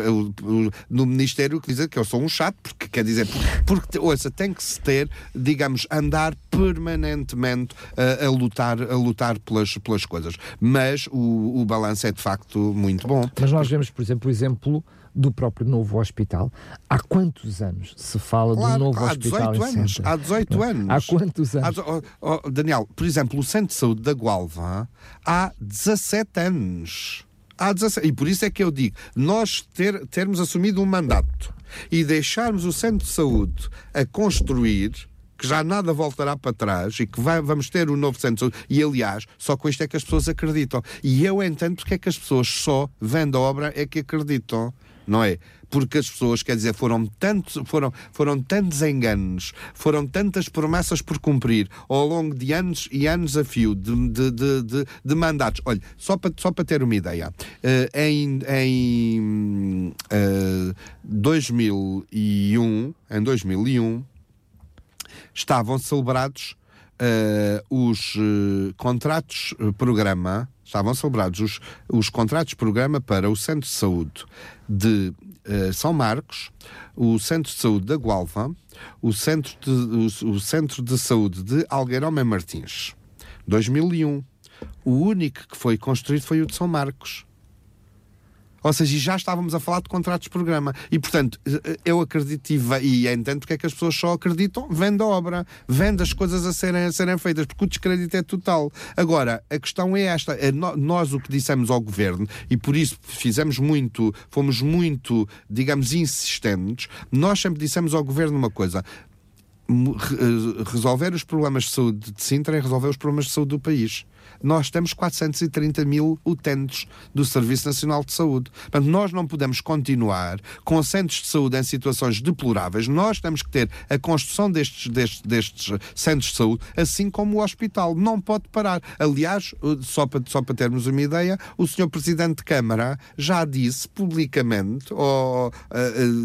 no Ministério dizem que eu sou um chato, porque quer dizer, porque, ouça, tem que se ter, digamos, andar permanentemente a, a lutar, a lutar pelas, pelas coisas. Mas o, o balanço é de facto muito bom. Mas nós vemos, por exemplo, o exemplo do próprio novo hospital. Há quantos anos se fala claro, do novo há hospital 18 anos, Há 18 anos. Há quantos anos? Há, oh, oh, Daniel, por exemplo, o Centro de Saúde da Gualva há 17 anos. Há 17, e por isso é que eu digo, nós ter, termos assumido um mandato e deixarmos o Centro de Saúde a construir que já nada voltará para trás e que vai, vamos ter um novo centro. E, aliás, só com isto é que as pessoas acreditam. E eu entendo porque é que as pessoas só vendo a obra é que acreditam, não é? Porque as pessoas, quer dizer, foram tantos, foram, foram tantos enganos, foram tantas promessas por cumprir ao longo de anos e anos a fio de, de, de, de, mandatos. Olha, só para, só para ter uma ideia, uh, em, em uh, 2001, em 2001, estavam celebrados uh, os uh, contratos eh, programa, estavam celebrados os, os contratos programa para o Centro de Saúde de uh, São Marcos, o Centro de Saúde da Gualva, o Centro de, o, o Centro de Saúde de Algueirão Martins. 2001. O único que foi construído foi o de São Marcos. Ou seja, já estávamos a falar de contratos de programa. E, portanto, eu acredito e, entendo porque é que as pessoas só acreditam vendo a obra, vendo as coisas a serem, a serem feitas, porque o descrédito é total. Agora, a questão é esta: é nós o que dissemos ao governo, e por isso fizemos muito, fomos muito, digamos, insistentes, nós sempre dissemos ao governo uma coisa resolver os problemas de saúde de Sintra é resolver os problemas de saúde do país. Nós temos 430 mil utentes do Serviço Nacional de Saúde. Portanto, nós não podemos continuar com centros de saúde em situações deploráveis. Nós temos que ter a construção destes, destes, destes centros de saúde, assim como o hospital. Não pode parar. Aliás, só para, só para termos uma ideia, o Sr. Presidente de Câmara já disse publicamente, uh,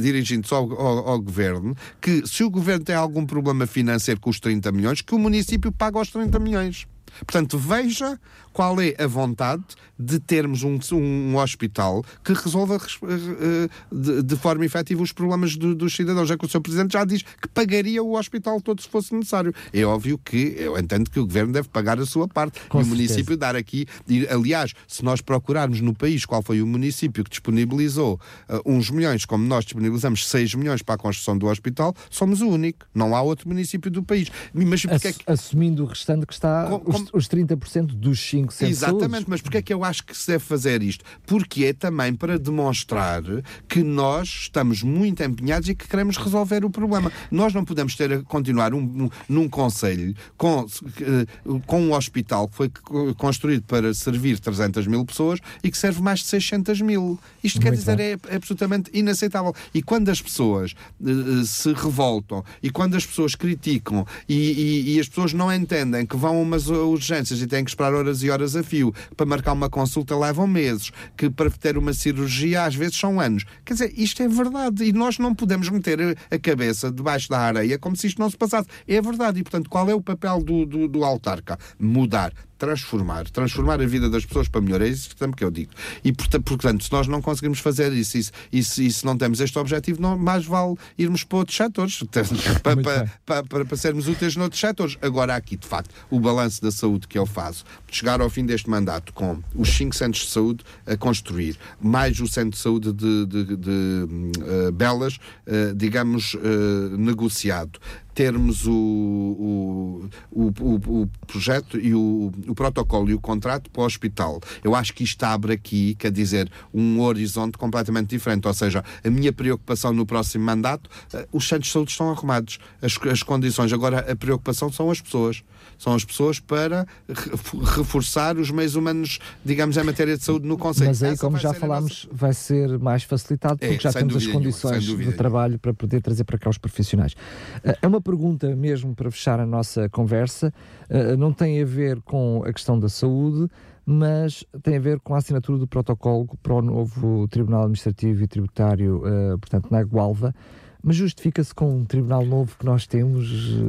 dirigindo-se ao, ao, ao Governo, que se o Governo tem algum problema financeiro com os 30 milhões, que o município paga os 30 milhões. Portanto, veja qual é a vontade de termos um, um hospital que resolva uh, de, de, forma efetiva os problemas do, dos cidadãos. É que o Sr. Presidente já diz que pagaria o hospital todo se fosse necessário. É óbvio que eu entendo que o Governo deve pagar a sua parte Com e certeza. o município dar aqui. E, aliás, se nós procurarmos no país qual foi o município que disponibilizou uh, uns milhões, como nós disponibilizamos 6 milhões para a construção do hospital, somos o único. Não há outro município do país. Mas Ass é que... Assumindo o restante que está, com, com... Os, os 30% dos 5 Exatamente, mas porquê é que eu acho que se deve fazer isto? Porque é também para demonstrar que nós estamos muito empenhados e que queremos resolver o problema. Nós não podemos ter a continuar um, um, num conselho com, uh, com um hospital que foi construído para servir 300 mil pessoas e que serve mais de 600 mil. Isto muito quer dizer, é, é, absolutamente inaceitável. E quando as pessoas uh, se revoltam e quando as pessoas criticam e, e, e as pessoas não entendem que vão a umas urgências e têm que esperar horas e horas a fio para marcar uma consulta levam meses, que para ter uma cirurgia às vezes são anos. Quer dizer, isto é verdade e nós não podemos meter a cabeça debaixo da areia como se isto não se passasse. É verdade e, portanto, qual é o papel do, do, do autarca? Mudar transformar, transformar a vida das pessoas para melhor. É isso que eu digo. E, portanto, se nós não conseguimos fazer isso e, se, não temos este objetivo, não, mais vale irmos para outros setores, (laughs) para, para, para, para, para sermos úteis noutros setores. Agora, aqui, de facto, o balanço da saúde que eu faço, chegar ao fim deste mandato com os cinco centros de saúde a construir, mais o centro de saúde de, de, de, de uh, Belas, uh, digamos, uh, negociado, termos o, o, o, o, projeto e o, protocolo e o contrato para o hospital. Eu acho que isto abre aqui, quer dizer, um horizonte completamente diferente. Ou seja, a minha preocupação no próximo mandato, uh, os centros de saúde estão arrumados, as, as condições. Agora, a preocupação são as pessoas. São as pessoas para reforçar os meios humanos, digamos, em matéria de saúde no Conselho. Mas aí, Essa como já falámos, nossa... vai ser mais facilitado porque é, já temos as condições de trabalho para poder trazer para cá os profissionais. Eh, é uma pergunta mesmo para fechar a nossa conversa, uh, não tem a ver com a questão da saúde, mas tem a ver com a assinatura do protocolo para o novo Tribunal Administrativo e Tributário, uh, portanto, na Gualva. Mas justifica-se com um tribunal novo que nós temos,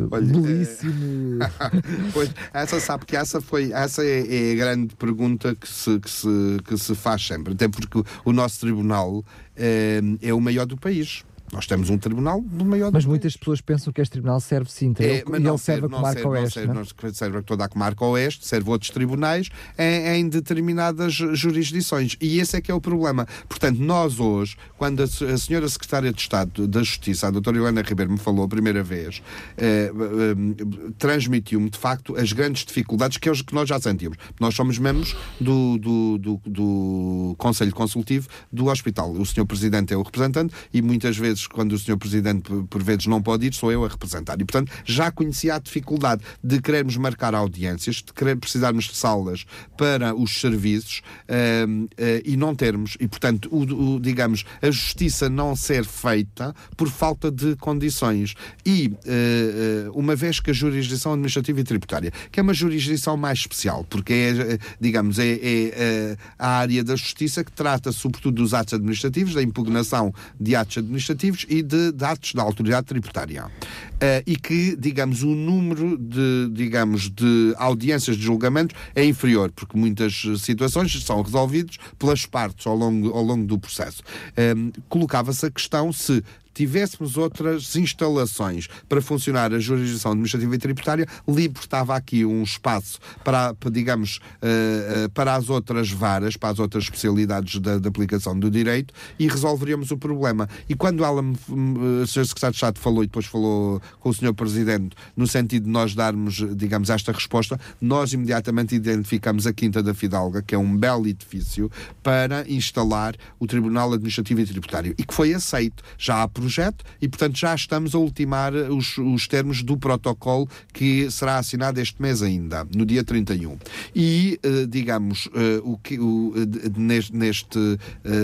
Olha, belíssimo. É... (laughs) pois, essa sabe que essa foi, essa é, é, a grande pergunta que se, que, se, que se faz sempre, até porque o nosso tribunal é, é o maior do país. Nós temos um tribunal do maior Mas muitas pessoas pensam que este tribunal serve Sintra é, e ele serve a comarca serve, oeste. Não serve, não? serve a toda a comarca oeste, serve outros tribunais em, em, determinadas jurisdições. E esse é que é o problema. Portanto, nós hoje, quando a, a senhora Secretária de Estado da Justiça, a doutora Helena Ribeiro, me falou a primeira vez, eh, eh, transmitiu-me de facto as grandes dificuldades que, que nós já sentimos. Nós somos membros do, do, do, do Conselho Consultivo do Hospital. O senhor Presidente é o representante e muitas vezes vezes, quando o Sr. Presidente por vezes não pode ir, sou eu a representar. E, portanto, já conhecia a dificuldade de querermos marcar audiências, de querer precisarmos de salas para os serviços uh, e não termos. E, portanto, o, o, digamos, a justiça não ser feita por falta de condições. E, uh, uma vez que a jurisdição administrativa e tributária, que é uma jurisdição mais especial, porque é, digamos, é, é a área da justiça que trata sobretudo dos atos administrativos, da impugnação de atos administrativos, administrativos e de dados da autoridade tributária. Uh, e que, digamos, o número de, digamos, de audiências de julgamento é inferior, porque muitas situações são resolvidas pelas partes ao longo, ao longo do processo. Uh, Colocava-se a questão se tivéssemos outras instalações para funcionar a jurisdição administrativa e tributária, libertava aqui um espaço para, digamos, uh, para as outras varas, para as outras especialidades da, da, aplicação do direito e resolveríamos o problema. E quando ela, a Sra. Secretária de Estado falou e depois falou com o Sr. Presidente, no sentido de nós darmos, digamos, esta resposta, nós imediatamente identificamos a Quinta da Fidalga, que é um belo edifício, para instalar o Tribunal Administrativo e Tributário e que foi aceito. Já há projetos projeto e, portanto, já estamos a ultimar os, os termos do protocolo que será assinado este mês ainda, no dia 31. E, uh, digamos, uh, o que, o, neste, neste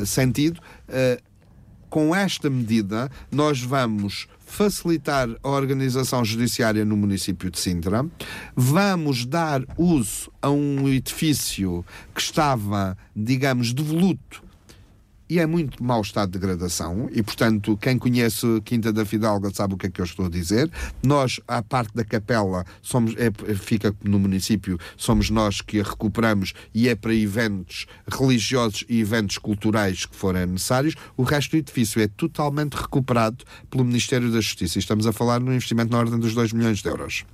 sentido, com esta medida, nós vamos facilitar a organização judiciária no município de Sintra, vamos dar uso a um edifício que estava, digamos, devoluto e é muito mau estado de degradação e, portanto, quem conhece Quinta da Fidalga sabe o que é que eu estou a dizer. Nós, à parte da capela, somos, é, fica no município, somos nós que a recuperamos e é para eventos religiosos e eventos culturais que forem necessários. O resto do edifício é totalmente recuperado pelo Ministério da Justiça. Estamos a falar num investimento na ordem dos 2 milhões de euros.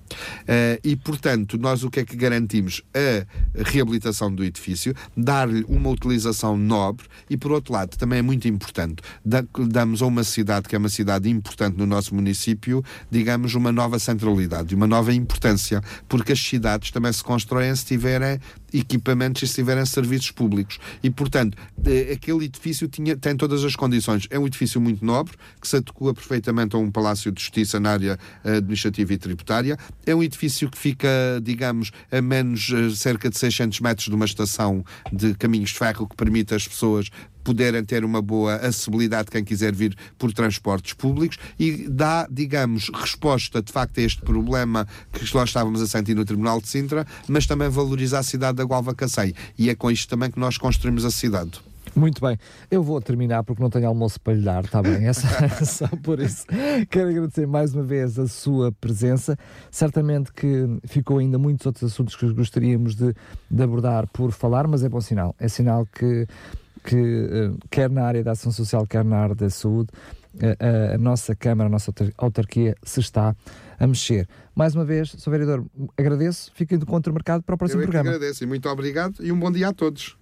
Uh, e, portanto, nós o que é que garantimos? A reabilitação do edifício, dar-lhe uma utilização nobre e, por outro lado, também é muito importante. Damos a uma cidade que é uma cidade importante no nosso município, digamos, uma nova centralidade, uma nova importância, porque as cidades também se constroem se tiverem equipamentos e se tiverem serviços públicos. E, portanto, eh, aquele edifício tinha, tem todas as condições. É um edifício muito nobre, que se adequa perfeitamente a um palácio de justiça na área eh, administrativa e tributária. É um edifício que fica, digamos, a menos eh, cerca de 600 metros de uma estação de caminhos de ferro, que permite às pessoas poderem ter uma boa acessibilidade quem quiser vir por transportes públicos e dá, digamos, resposta de facto a este problema que nós estávamos a sentir no Tribunal de Sintra, mas também valoriza a cidade da Gualva Cacém. E é com isto também que nós construímos a cidade. Muito bem, eu vou terminar porque não tenho almoço para lhe dar, está bem? É só, (laughs) é só, por isso. Quero agradecer mais uma vez a sua presença. Certamente que ficou ainda muitos outros assuntos que gostaríamos de, de abordar por falar, mas é bom sinal. É sinal que que, uh, quer na área da ação social, quer na área da saúde, uh, a nossa Câmara, a nossa autarquia se está a mexer. Mais uma vez, Sr. Vereador, agradeço, fiquem de contra mercado para o próximo Eu é programa. agradeço e muito obrigado e um bom dia a todos.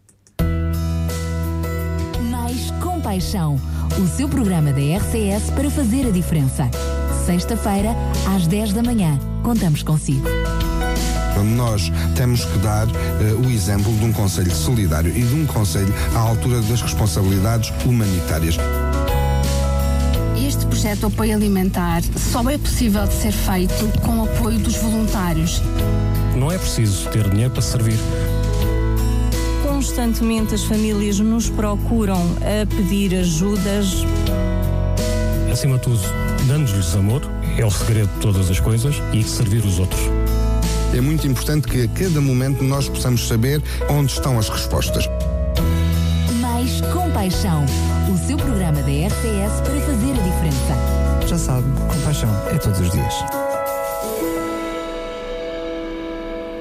Mais compaixão, o seu programa da RCS para fazer a diferença. Sexta-feira, às 10 da manhã. Contamos consigo. Nós temos que dar uh, o exemplo de um Conselho solidário e de um Conselho à altura das responsabilidades humanitárias. Este projeto de apoio alimentar só é possível de ser feito com o apoio dos voluntários. Não é preciso ter dinheiro para servir. Constantemente as famílias nos procuram a pedir ajudas. Acima de tudo, dando-lhes amor, é o segredo de todas as coisas e servir os outros. É muito importante que a cada momento nós possamos saber onde estão as respostas. Mais compaixão, o seu programa da RTS para fazer a diferença. Já sabe, compaixão é todos os dias.